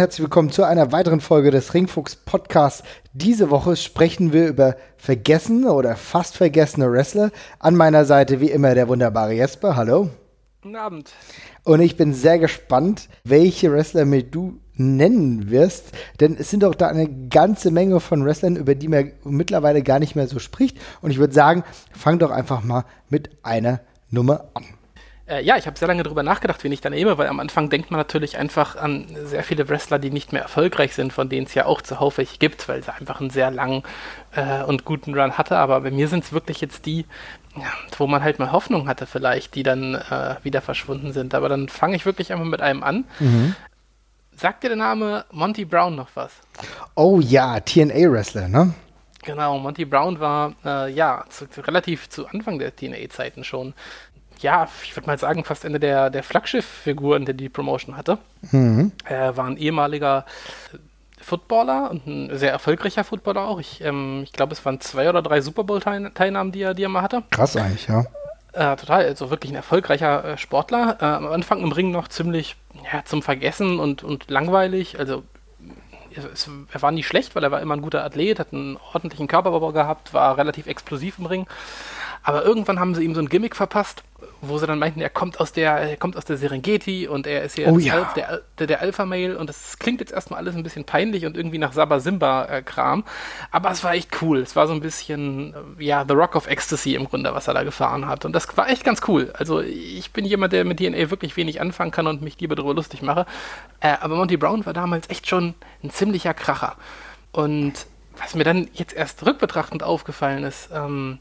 herzlich willkommen zu einer weiteren Folge des Ringfuchs Podcasts. Diese Woche sprechen wir über vergessene oder fast vergessene Wrestler. An meiner Seite wie immer der wunderbare Jesper. Hallo. Guten Abend. Und ich bin sehr gespannt, welche Wrestler mir du nennen wirst, denn es sind doch da eine ganze Menge von Wrestlern, über die man mittlerweile gar nicht mehr so spricht. Und ich würde sagen, fang doch einfach mal mit einer Nummer an. Äh, ja, ich habe sehr lange darüber nachgedacht, wen ich dann nehme, weil am Anfang denkt man natürlich einfach an sehr viele Wrestler, die nicht mehr erfolgreich sind, von denen es ja auch zuhauf welche gibt, weil sie einfach einen sehr langen äh, und guten Run hatte. Aber bei mir sind es wirklich jetzt die, ja, wo man halt mal Hoffnung hatte vielleicht, die dann äh, wieder verschwunden sind. Aber dann fange ich wirklich einfach mit einem an. Mhm. Sagt dir der Name Monty Brown noch was? Oh ja, TNA-Wrestler, ne? Genau, Monty Brown war äh, ja zu, relativ zu Anfang der TNA-Zeiten schon ja, ich würde mal sagen, fast eine der, der Flaggschiff-Figuren, die die Promotion hatte. Mhm. Er war ein ehemaliger Footballer und ein sehr erfolgreicher Footballer auch. Ich, ähm, ich glaube, es waren zwei oder drei Super Bowl-Teilnahmen, die er, die er mal hatte. Krass eigentlich, ja. Äh, total, also wirklich ein erfolgreicher äh, Sportler. Äh, am Anfang im Ring noch ziemlich ja, zum Vergessen und, und langweilig. Also es, er war nie schlecht, weil er war immer ein guter Athlet, hat einen ordentlichen Körperbau gehabt, war relativ explosiv im Ring. Aber irgendwann haben sie ihm so ein Gimmick verpasst, wo sie dann meinten, er kommt aus der, er kommt aus der Serengeti und er ist hier oh, ja. Alf, der, der, der Alpha-Mail und das klingt jetzt erstmal alles ein bisschen peinlich und irgendwie nach Sabba Simba-Kram. Aber es war echt cool. Es war so ein bisschen, äh, ja, The Rock of Ecstasy im Grunde, was er da gefahren hat. Und das war echt ganz cool. Also ich bin jemand, der mit DNA wirklich wenig anfangen kann und mich lieber darüber lustig mache. Äh, aber Monty Brown war damals echt schon ein ziemlicher Kracher. Und was mir dann jetzt erst rückbetrachtend aufgefallen ist, ähm,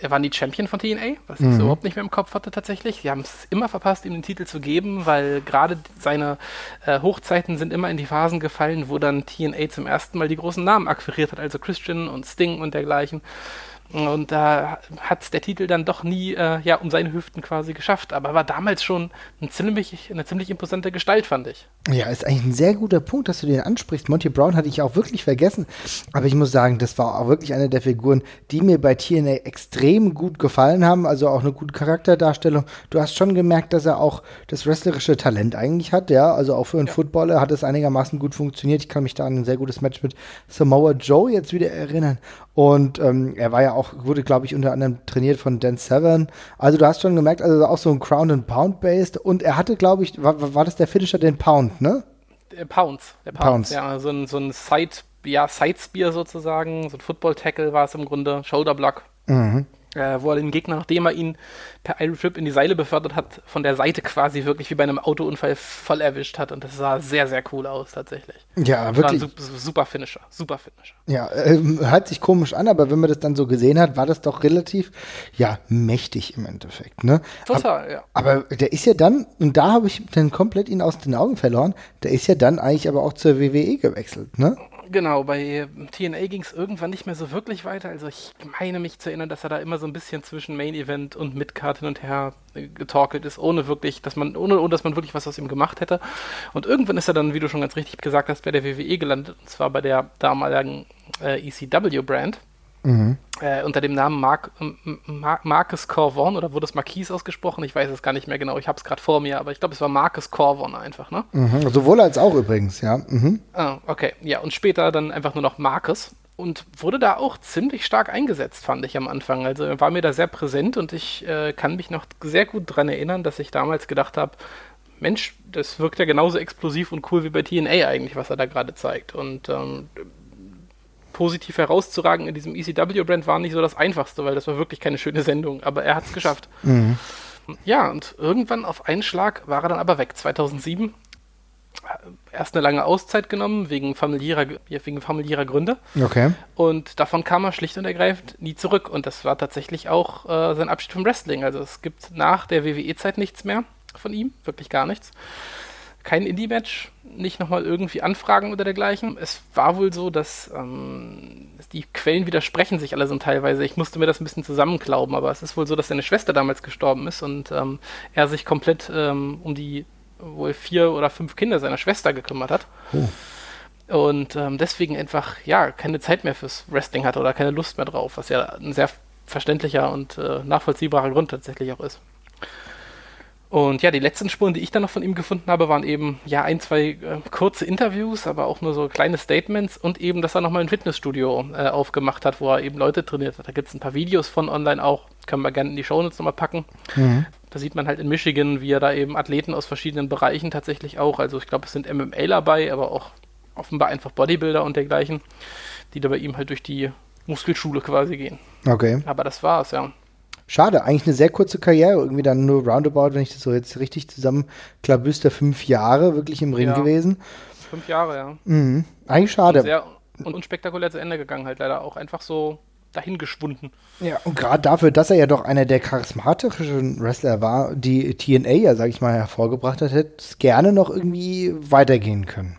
er war nie Champion von TNA, was mhm. ich so überhaupt nicht mehr im Kopf hatte tatsächlich. Sie haben es immer verpasst, ihm den Titel zu geben, weil gerade seine äh, Hochzeiten sind immer in die Phasen gefallen, wo dann TNA zum ersten Mal die großen Namen akquiriert hat, also Christian und Sting und dergleichen. Und da hat der Titel dann doch nie äh, ja, um seine Hüften quasi geschafft. Aber war damals schon ein ziemlich, eine ziemlich imposante Gestalt, fand ich. Ja, ist eigentlich ein sehr guter Punkt, dass du den ansprichst. Monty Brown hatte ich auch wirklich vergessen. Aber ich muss sagen, das war auch wirklich eine der Figuren, die mir bei TNA extrem gut gefallen haben. Also auch eine gute Charakterdarstellung. Du hast schon gemerkt, dass er auch das wrestlerische Talent eigentlich hat. Ja, also auch für einen ja. Footballer hat es einigermaßen gut funktioniert. Ich kann mich da an ein sehr gutes Match mit Samoa Joe jetzt wieder erinnern. Und ähm, er war ja auch, wurde, glaube ich, unter anderem trainiert von Dan Severn. Also du hast schon gemerkt, also auch so ein Crown and Pound based. Und er hatte, glaube ich, war, war das der Finisher, den Pound, ne? Der Pounds. Der Pounds, Pounds. ja. So ein, so ein Side, ja, Side Spear sozusagen. So ein Football Tackle war es im Grunde. Shoulder Block. Mhm äh, wo er den Gegner, nachdem er ihn per Iron Trip in die Seile befördert hat, von der Seite quasi wirklich wie bei einem Autounfall voll erwischt hat. Und das sah sehr, sehr cool aus, tatsächlich. Ja, wirklich. War ein super Finisher, super Finisher. Ja, äh, hört sich komisch an, aber wenn man das dann so gesehen hat, war das doch relativ, ja, mächtig im Endeffekt, ne? Total, aber, ja. Aber der ist ja dann, und da habe ich dann komplett ihn aus den Augen verloren, der ist ja dann eigentlich aber auch zur WWE gewechselt, ne? Genau, bei TNA ging es irgendwann nicht mehr so wirklich weiter. Also ich meine mich zu erinnern, dass er da immer so ein bisschen zwischen Main Event und Midcard hin und her äh, getorkelt ist, ohne wirklich, dass man, ohne, ohne dass man wirklich was aus ihm gemacht hätte. Und irgendwann ist er dann, wie du schon ganz richtig gesagt hast, bei der WWE gelandet, und zwar bei der damaligen äh, ECW-Brand. Mhm. Äh, unter dem Namen Mark, Mar Marcus Corvon oder wurde es Marquis ausgesprochen? Ich weiß es gar nicht mehr genau. Ich habe es gerade vor mir, aber ich glaube, es war Marcus Corvon einfach, ne? Mhm. Sowohl als auch übrigens, ja. Mhm. Ah, okay. Ja, und später dann einfach nur noch Marcus und wurde da auch ziemlich stark eingesetzt, fand ich am Anfang. Also er war mir da sehr präsent und ich äh, kann mich noch sehr gut daran erinnern, dass ich damals gedacht habe, Mensch, das wirkt ja genauso explosiv und cool wie bei TNA eigentlich, was er da gerade zeigt. Und ähm, positiv herauszuragen in diesem ECW-Brand war nicht so das Einfachste, weil das war wirklich keine schöne Sendung, aber er hat es geschafft. Mhm. Ja, und irgendwann auf einen Schlag war er dann aber weg. 2007 erst eine lange Auszeit genommen, wegen familiärer, wegen familiärer Gründe. Okay. Und davon kam er schlicht und ergreifend nie zurück. Und das war tatsächlich auch äh, sein Abschied vom Wrestling. Also es gibt nach der WWE-Zeit nichts mehr von ihm, wirklich gar nichts kein Indie-Match, nicht nochmal irgendwie Anfragen oder dergleichen. Es war wohl so, dass ähm, die Quellen widersprechen sich alle so teilweise. Ich musste mir das ein bisschen zusammenklauben, aber es ist wohl so, dass seine Schwester damals gestorben ist und ähm, er sich komplett ähm, um die wohl vier oder fünf Kinder seiner Schwester gekümmert hat. Oh. Und ähm, deswegen einfach, ja, keine Zeit mehr fürs Wrestling hatte oder keine Lust mehr drauf, was ja ein sehr verständlicher und äh, nachvollziehbarer Grund tatsächlich auch ist. Und ja, die letzten Spuren, die ich dann noch von ihm gefunden habe, waren eben ja ein, zwei äh, kurze Interviews, aber auch nur so kleine Statements und eben, dass er nochmal ein Fitnessstudio äh, aufgemacht hat, wo er eben Leute trainiert hat. Da gibt es ein paar Videos von online auch, können wir gerne in die Shownotes nochmal packen. Mhm. Da sieht man halt in Michigan, wie er da eben Athleten aus verschiedenen Bereichen tatsächlich auch, also ich glaube, es sind MMA dabei, aber auch offenbar einfach Bodybuilder und dergleichen, die da bei ihm halt durch die Muskelschule quasi gehen. Okay. Aber das war's, ja. Schade, eigentlich eine sehr kurze Karriere, irgendwie dann nur roundabout, wenn ich das so jetzt richtig zusammenklabüster, fünf Jahre wirklich im Ring ja. gewesen. Fünf Jahre, ja. Mhm. Eigentlich schade. Und sehr und unspektakulär zu Ende gegangen, halt leider auch einfach so dahingeschwunden. Ja, und gerade dafür, dass er ja doch einer der charismatischen Wrestler war, die TNA ja, sag ich mal, hervorgebracht hat, hätte es gerne noch irgendwie weitergehen können.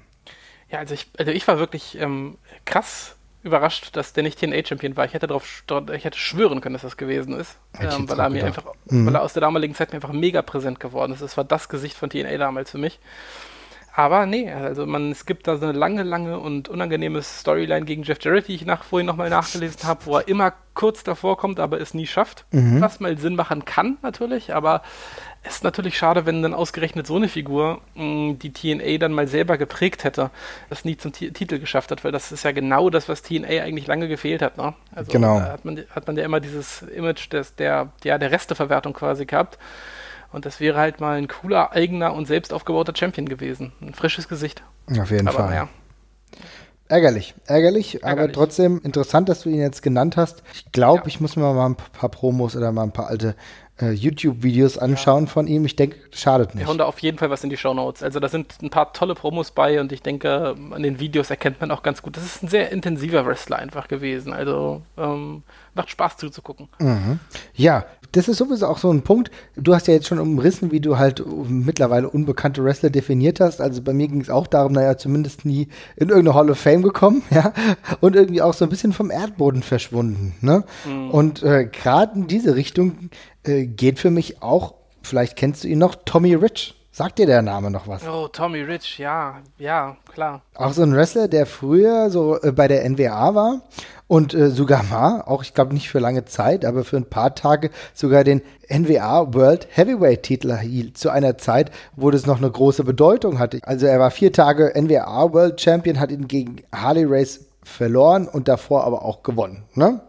Ja, also ich, also ich war wirklich ähm, krass überrascht, dass der nicht TNA-Champion war. Ich hätte darauf, ich hätte schwören können, dass das gewesen ist, ähm, weil er mir einfach, mhm. weil er aus der damaligen Zeit mir einfach mega präsent geworden ist. Das war das Gesicht von TNA damals für mich. Aber nee, also man, es gibt da so eine lange, lange und unangenehme Storyline gegen Jeff Jarrett, die ich nach, vorhin nochmal nachgelesen habe, wo er immer kurz davor kommt, aber es nie schafft. Mhm. Was mal Sinn machen kann, natürlich, aber es ist natürlich schade, wenn dann ausgerechnet so eine Figur mh, mm, die TNA dann mal selber geprägt hätte, das nie zum T Titel geschafft hat, weil das ist ja genau das, was TNA eigentlich lange gefehlt hat. Ne? Also genau. hat man, hat man ja immer dieses Image des, der, ja, der Resteverwertung quasi gehabt. Und das wäre halt mal ein cooler, eigener und selbst aufgebauter Champion gewesen. Ein frisches Gesicht. Auf jeden aber, Fall. Ja. Ärgerlich, ärgerlich, ärgerlich, aber trotzdem interessant, dass du ihn jetzt genannt hast. Ich glaube, ja. ich muss mir mal ein paar Promos oder mal ein paar alte äh, YouTube-Videos anschauen ja. von ihm. Ich denke, schadet nicht. Wir hauen da auf jeden Fall was in die Show Notes. Also da sind ein paar tolle Promos bei und ich denke, an den Videos erkennt man auch ganz gut. Das ist ein sehr intensiver Wrestler einfach gewesen. Also ähm, macht Spaß zuzugucken. Mhm. Ja, das ist sowieso auch so ein Punkt. Du hast ja jetzt schon umrissen, wie du halt mittlerweile unbekannte Wrestler definiert hast. Also bei mir ging es auch darum, naja, zumindest nie in irgendeine Hall of Fame gekommen, ja, und irgendwie auch so ein bisschen vom Erdboden verschwunden. Ne? Mhm. Und äh, gerade in diese Richtung äh, geht für mich auch, vielleicht kennst du ihn noch, Tommy Rich. Sagt dir der Name noch was? Oh, Tommy Rich, ja, ja, klar. Auch so ein Wrestler, der früher so äh, bei der NWA war und äh, sogar mal, auch ich glaube nicht für lange Zeit, aber für ein paar Tage sogar den NWA World Heavyweight Titel erhielt, zu einer Zeit, wo das noch eine große Bedeutung hatte. Also er war vier Tage NWA World Champion, hat ihn gegen Harley Race verloren und davor aber auch gewonnen, ne?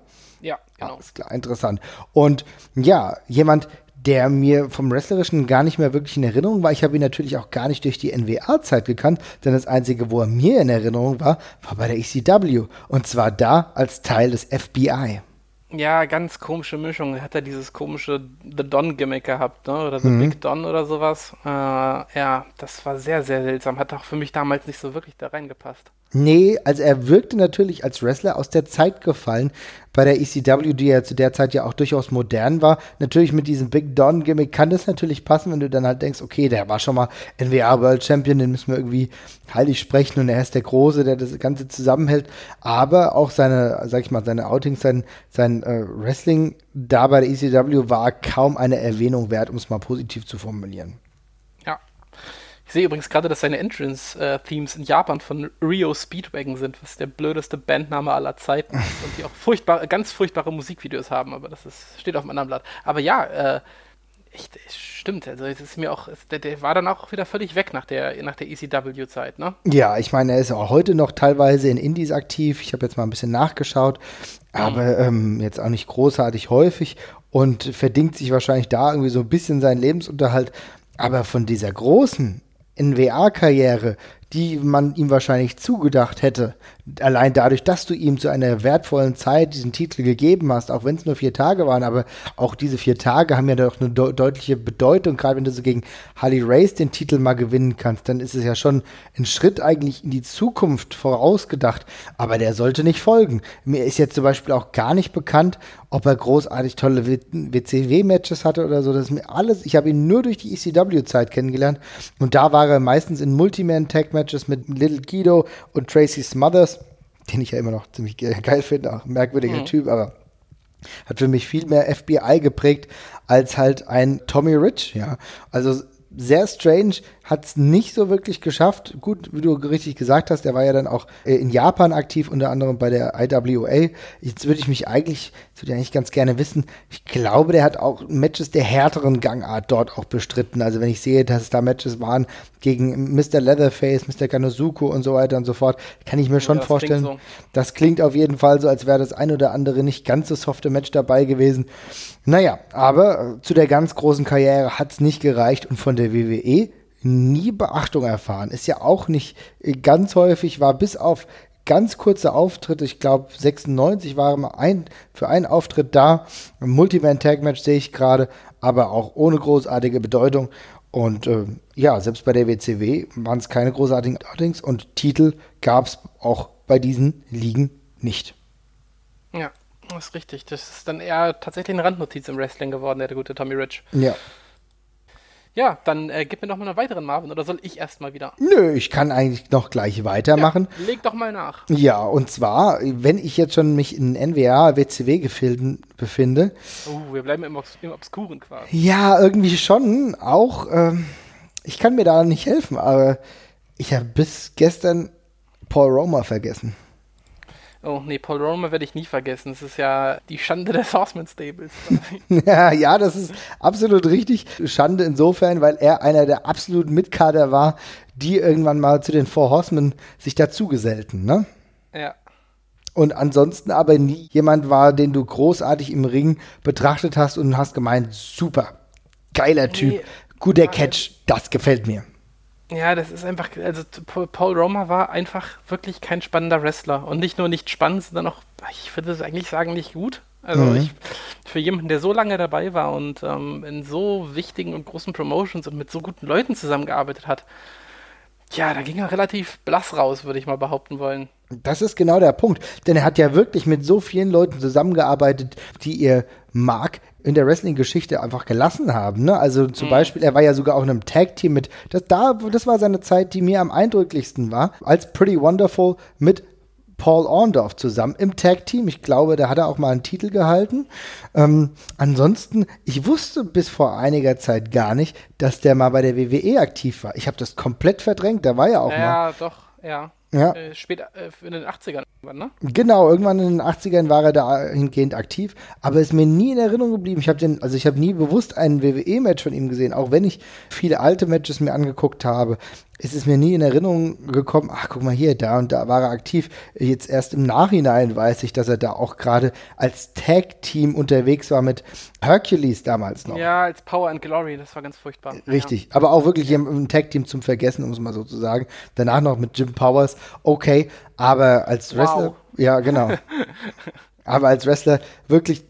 Ja, genau. Alles klar, interessant. Und ja, jemand, der mir vom Wrestlerischen gar nicht mehr wirklich in Erinnerung war. Ich habe ihn natürlich auch gar nicht durch die NWA-Zeit gekannt, denn das Einzige, wo er mir in Erinnerung war, war bei der ECW. Und zwar da als Teil des FBI. Ja, ganz komische Mischung. Hat er dieses komische The Don-Gimmick gehabt, ne? Oder The mhm. Big Don oder sowas. Äh, ja, das war sehr, sehr seltsam. Hat auch für mich damals nicht so wirklich da reingepasst. Nee, also er wirkte natürlich als Wrestler aus der Zeit gefallen, bei der ECW, die ja zu der Zeit ja auch durchaus modern war. Natürlich mit diesem Big Don Gimmick kann das natürlich passen, wenn du dann halt denkst, okay, der war schon mal NWA World Champion, den müssen wir irgendwie heilig sprechen und er ist der Große, der das Ganze zusammenhält. Aber auch seine, sag ich mal, seine Outings, sein, sein äh, Wrestling da bei der ECW war kaum eine Erwähnung wert, um es mal positiv zu formulieren. Ich sehe übrigens gerade, dass seine Entrance-Themes in Japan von Rio Speedwagon sind, was der blödeste Bandname aller Zeiten ist und die auch furchtbar, ganz furchtbare Musikvideos haben, aber das ist, steht auf einem anderen Blatt. Aber ja, äh, echt, stimmt, also es ist mir auch, der, der, war dann auch wieder völlig weg nach der, nach der ECW-Zeit, ne? Ja, ich meine, er ist auch heute noch teilweise in Indies aktiv. Ich habe jetzt mal ein bisschen nachgeschaut, aber ähm, jetzt auch nicht großartig häufig und verdingt sich wahrscheinlich da irgendwie so ein bisschen seinen Lebensunterhalt. Aber von dieser großen NWA-Karriere, die man ihm wahrscheinlich zugedacht hätte, allein dadurch, dass du ihm zu einer wertvollen Zeit diesen Titel gegeben hast, auch wenn es nur vier Tage waren, aber auch diese vier Tage haben ja doch eine de deutliche Bedeutung, gerade wenn du so gegen Harley Race den Titel mal gewinnen kannst, dann ist es ja schon ein Schritt eigentlich in die Zukunft vorausgedacht, aber der sollte nicht folgen. Mir ist jetzt zum Beispiel auch gar nicht bekannt, ob er großartig tolle WCW-Matches hatte oder so, das ist mir alles, ich habe ihn nur durch die ECW-Zeit kennengelernt und da war er meistens in Multiman-Tag-Matches mit Little Guido und Tracy Smothers den ich ja immer noch ziemlich geil finde, auch ein merkwürdiger mhm. Typ, aber hat für mich viel mehr FBI geprägt als halt ein Tommy Rich, ja. Also sehr strange, hat es nicht so wirklich geschafft. Gut, wie du richtig gesagt hast, der war ja dann auch äh, in Japan aktiv, unter anderem bei der IWA. Jetzt würde ich mich eigentlich, das würde ich eigentlich ganz gerne wissen, ich glaube, der hat auch Matches der härteren Gangart dort auch bestritten. Also wenn ich sehe, dass es da Matches waren gegen Mr. Leatherface, Mr. Kanosuko und so weiter und so fort, kann ich mir schon ja, das vorstellen. Klingt so. Das klingt auf jeden Fall so, als wäre das ein oder andere nicht ganz so softe Match dabei gewesen. Naja, aber äh, zu der ganz großen Karriere hat es nicht gereicht und von der WWE nie Beachtung erfahren. Ist ja auch nicht äh, ganz häufig, war bis auf ganz kurze Auftritte, ich glaube 96 war ein, für einen Auftritt da, ein Multiman-Tag-Match sehe ich gerade, aber auch ohne großartige Bedeutung. Und äh, ja, selbst bei der WCW waren es keine großartigen Outings und Titel gab es auch bei diesen Ligen nicht. Ja, das ist richtig. Das ist dann eher tatsächlich eine Randnotiz im Wrestling geworden, der gute Tommy Rich. Ja. Ja, dann äh, gib mir noch mal einen weiteren Marvin oder soll ich erstmal wieder? Nö, ich kann eigentlich noch gleich weitermachen. Ja, leg doch mal nach. Ja, und zwar, wenn ich jetzt schon mich in NWA, WCW-Gefilden befinde. Oh, wir bleiben im, Obs im Obskuren quasi. Ja, irgendwie schon. Auch, ähm, ich kann mir da nicht helfen, aber ich habe bis gestern Paul Roma vergessen. Oh nee, Paul Roma werde ich nie vergessen. Es ist ja die Schande des Horseman Stables. ja, ja, das ist absolut richtig. Schande insofern, weil er einer der absoluten Mitkader war, die irgendwann mal zu den Four Horsemen sich dazugesellten, ne? Ja. Und ansonsten aber nie jemand war, den du großartig im Ring betrachtet hast und hast gemeint, super, geiler Typ, nee, guter Catch, das gefällt mir. Ja, das ist einfach, also Paul Roma war einfach wirklich kein spannender Wrestler. Und nicht nur nicht spannend, sondern auch, ich würde es eigentlich sagen, nicht gut. Also mhm. ich, für jemanden, der so lange dabei war und ähm, in so wichtigen und großen Promotions und mit so guten Leuten zusammengearbeitet hat, ja, da ging er relativ blass raus, würde ich mal behaupten wollen. Das ist genau der Punkt. Denn er hat ja wirklich mit so vielen Leuten zusammengearbeitet, die ihr Mark in der Wrestling-Geschichte einfach gelassen haben. Ne? Also zum mhm. Beispiel, er war ja sogar auch in einem Tag-Team mit, das, da, das war seine Zeit, die mir am eindrücklichsten war, als Pretty Wonderful mit Paul Orndorff zusammen im Tag-Team. Ich glaube, da hat er auch mal einen Titel gehalten. Ähm, ansonsten, ich wusste bis vor einiger Zeit gar nicht, dass der mal bei der WWE aktiv war. Ich habe das komplett verdrängt. Da war ja auch ja, mal. Ja, doch, ja. Ja. Äh, später, äh, in den 80ern irgendwann, ne? Genau, irgendwann in den 80ern war er dahingehend aktiv, aber ist mir nie in Erinnerung geblieben. Ich habe den, also ich habe nie bewusst ein WWE-Match von ihm gesehen, auch wenn ich viele alte Matches mir angeguckt habe es ist mir nie in Erinnerung gekommen, ach guck mal hier, da und da war er aktiv. Jetzt erst im Nachhinein weiß ich, dass er da auch gerade als Tag-Team unterwegs war mit Hercules damals noch. Ja, als Power and Glory, das war ganz furchtbar. Richtig, ja. aber auch wirklich im Tag-Team zum Vergessen, um es mal so zu sagen. Danach noch mit Jim Powers, okay, aber als Wrestler, wow. ja genau. aber als Wrestler wirklich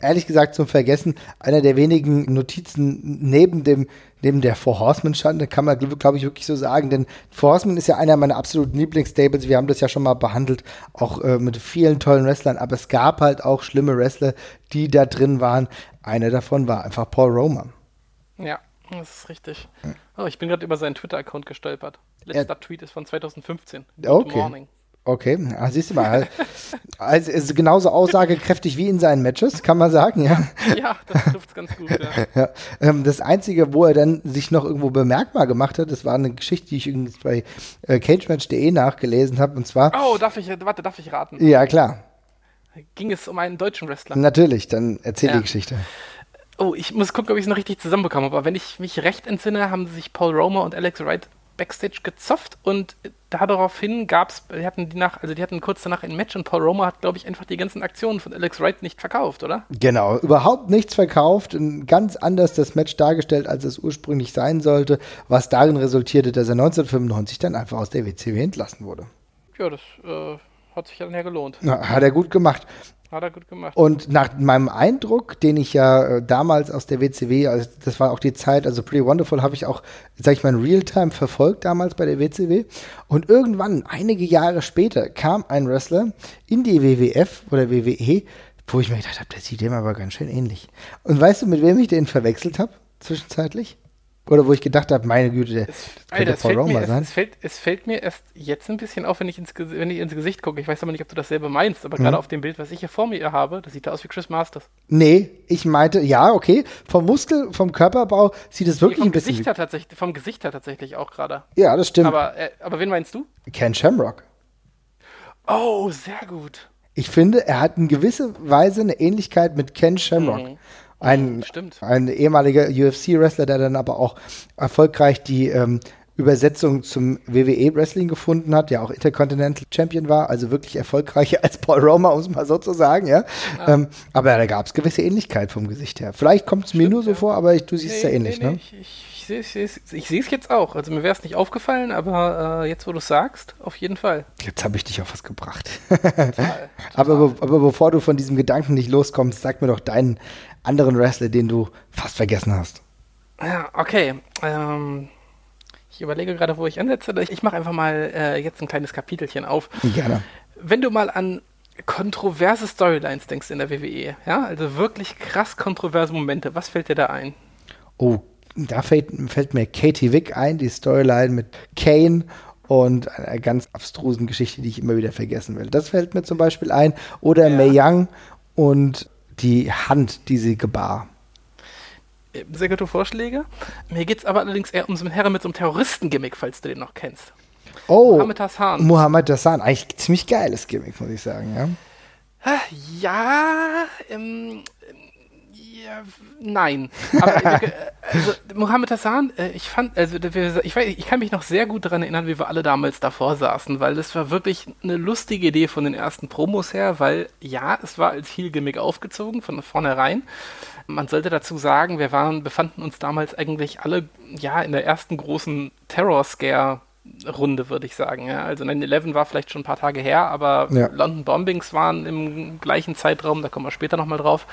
ehrlich gesagt zum Vergessen einer der wenigen Notizen neben dem neben der Four Horsemen stand, kann man glaube ich wirklich so sagen, denn Four Horsemen ist ja einer meiner absoluten Lieblingsstables. Wir haben das ja schon mal behandelt, auch äh, mit vielen tollen Wrestlern, aber es gab halt auch schlimme Wrestler, die da drin waren. Einer davon war einfach Paul Roma. Ja, das ist richtig. Oh, ich bin gerade über seinen Twitter-Account gestolpert. Letzter ja. Tweet ist von 2015. Good okay. morning. Okay, ah, siehst du mal. Also ist genauso aussagekräftig wie in seinen Matches, kann man sagen, ja. Ja, das trifft ganz gut, ja. ja. Ähm, das Einzige, wo er dann sich noch irgendwo bemerkbar gemacht hat, das war eine Geschichte, die ich übrigens bei äh, cagematch.de nachgelesen habe, und zwar. Oh, darf ich, warte, darf ich raten? Ja, klar. Ging es um einen deutschen Wrestler? Natürlich, dann erzähl ja. die Geschichte. Oh, ich muss gucken, ob ich es noch richtig zusammenbekomme, aber wenn ich mich recht entsinne, haben sich Paul Romer und Alex Wright Backstage gezopft und daraufhin gab es, die hatten die nach, also die hatten kurz danach ein Match und Paul Roma hat, glaube ich, einfach die ganzen Aktionen von Alex Wright nicht verkauft, oder? Genau, überhaupt nichts verkauft, ganz anders das Match dargestellt, als es ursprünglich sein sollte, was darin resultierte, dass er 1995 dann einfach aus der WCW entlassen wurde. Ja, das äh, hat sich dann ja gelohnt. Na, hat er gut gemacht. Hat er gut gemacht. Und nach meinem Eindruck, den ich ja äh, damals aus der WCW, also das war auch die Zeit, also Pretty Wonderful habe ich auch, sag ich mal, in Realtime verfolgt damals bei der WCW. Und irgendwann, einige Jahre später, kam ein Wrestler in die WWF oder WWE, wo ich mir gedacht habe, der sieht dem aber ganz schön ähnlich. Und weißt du, mit wem ich den verwechselt habe, zwischenzeitlich? Oder wo ich gedacht habe, meine Güte, der es, Alter, Paul Roma sein. Es, es, fällt, es fällt mir erst jetzt ein bisschen auf, wenn ich ins, wenn ich ins Gesicht gucke. Ich weiß aber nicht, ob du dasselbe meinst, aber mhm. gerade auf dem Bild, was ich hier vor mir habe, das sieht da aus wie Chris Masters. Nee, ich meinte, ja, okay, vom Muskel, vom Körperbau sieht es wirklich nee, ein bisschen Gesicht her tatsächlich, Vom Gesicht her tatsächlich auch gerade. Ja, das stimmt. Aber, äh, aber wen meinst du? Ken Shamrock. Oh, sehr gut. Ich finde, er hat in gewisser Weise eine Ähnlichkeit mit Ken Shamrock. Mhm. Ein, Stimmt. ein ehemaliger UFC-Wrestler, der dann aber auch erfolgreich die ähm, Übersetzung zum WWE-Wrestling gefunden hat, der auch Intercontinental Champion war, also wirklich erfolgreicher als Paul Roma, um es mal so zu sagen, ja. ja. Ähm, aber da gab es gewisse Ähnlichkeit vom Gesicht her. Vielleicht kommt es mir nur so ja. vor, aber ich, du siehst es nee, ja ähnlich, nee, ne? Ich, ich, ich sehe es jetzt auch. Also mir wäre es nicht aufgefallen, aber äh, jetzt, wo du es sagst, auf jeden Fall. Jetzt habe ich dich auf was gebracht. Total, total. Aber, aber bevor du von diesem Gedanken nicht loskommst, sag mir doch deinen anderen Wrestler, den du fast vergessen hast. Ja, okay. Ähm, ich überlege gerade, wo ich ansetze. Ich mache einfach mal äh, jetzt ein kleines Kapitelchen auf. Gerne. Wenn du mal an kontroverse Storylines denkst in der WWE, ja, also wirklich krass kontroverse Momente, was fällt dir da ein? Oh, da fällt, fällt mir Katie Wick ein, die Storyline mit Kane und einer ganz abstrusen Geschichte, die ich immer wieder vergessen will. Das fällt mir zum Beispiel ein. Oder ja. Mae Young und die Hand, die sie gebar. Äh, sehr gute Vorschläge. Mir geht es aber allerdings eher um so einen Herren mit so einem Terroristen-Gimmick, falls du den noch kennst. Oh, Mohammed Hassan. Mohammed Hassan, eigentlich ziemlich geiles Gimmick, muss ich sagen, ja. Ja, ähm, ja, nein. Aber äh, also, Mohammed Hassan, äh, ich fand, also ich, weiß, ich kann mich noch sehr gut daran erinnern, wie wir alle damals davor saßen, weil das war wirklich eine lustige Idee von den ersten Promos her, weil ja, es war als Heel-Gimmick aufgezogen von vornherein. Man sollte dazu sagen, wir waren, befanden uns damals eigentlich alle ja in der ersten großen Terror-Scare Runde, würde ich sagen. Ja. Also 9-11 war vielleicht schon ein paar Tage her, aber ja. London Bombings waren im gleichen Zeitraum, da kommen wir später nochmal drauf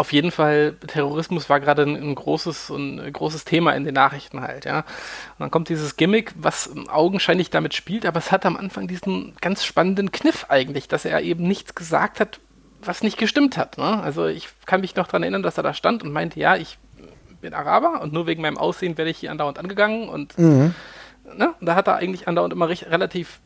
auf jeden Fall, Terrorismus war gerade ein, ein, großes, ein großes Thema in den Nachrichten halt, ja. Und dann kommt dieses Gimmick, was augenscheinlich damit spielt, aber es hat am Anfang diesen ganz spannenden Kniff eigentlich, dass er eben nichts gesagt hat, was nicht gestimmt hat. Ne? Also ich kann mich noch daran erinnern, dass er da stand und meinte, ja, ich bin Araber und nur wegen meinem Aussehen werde ich hier andauernd angegangen und mhm. ne? da hat er eigentlich andauernd immer recht, relativ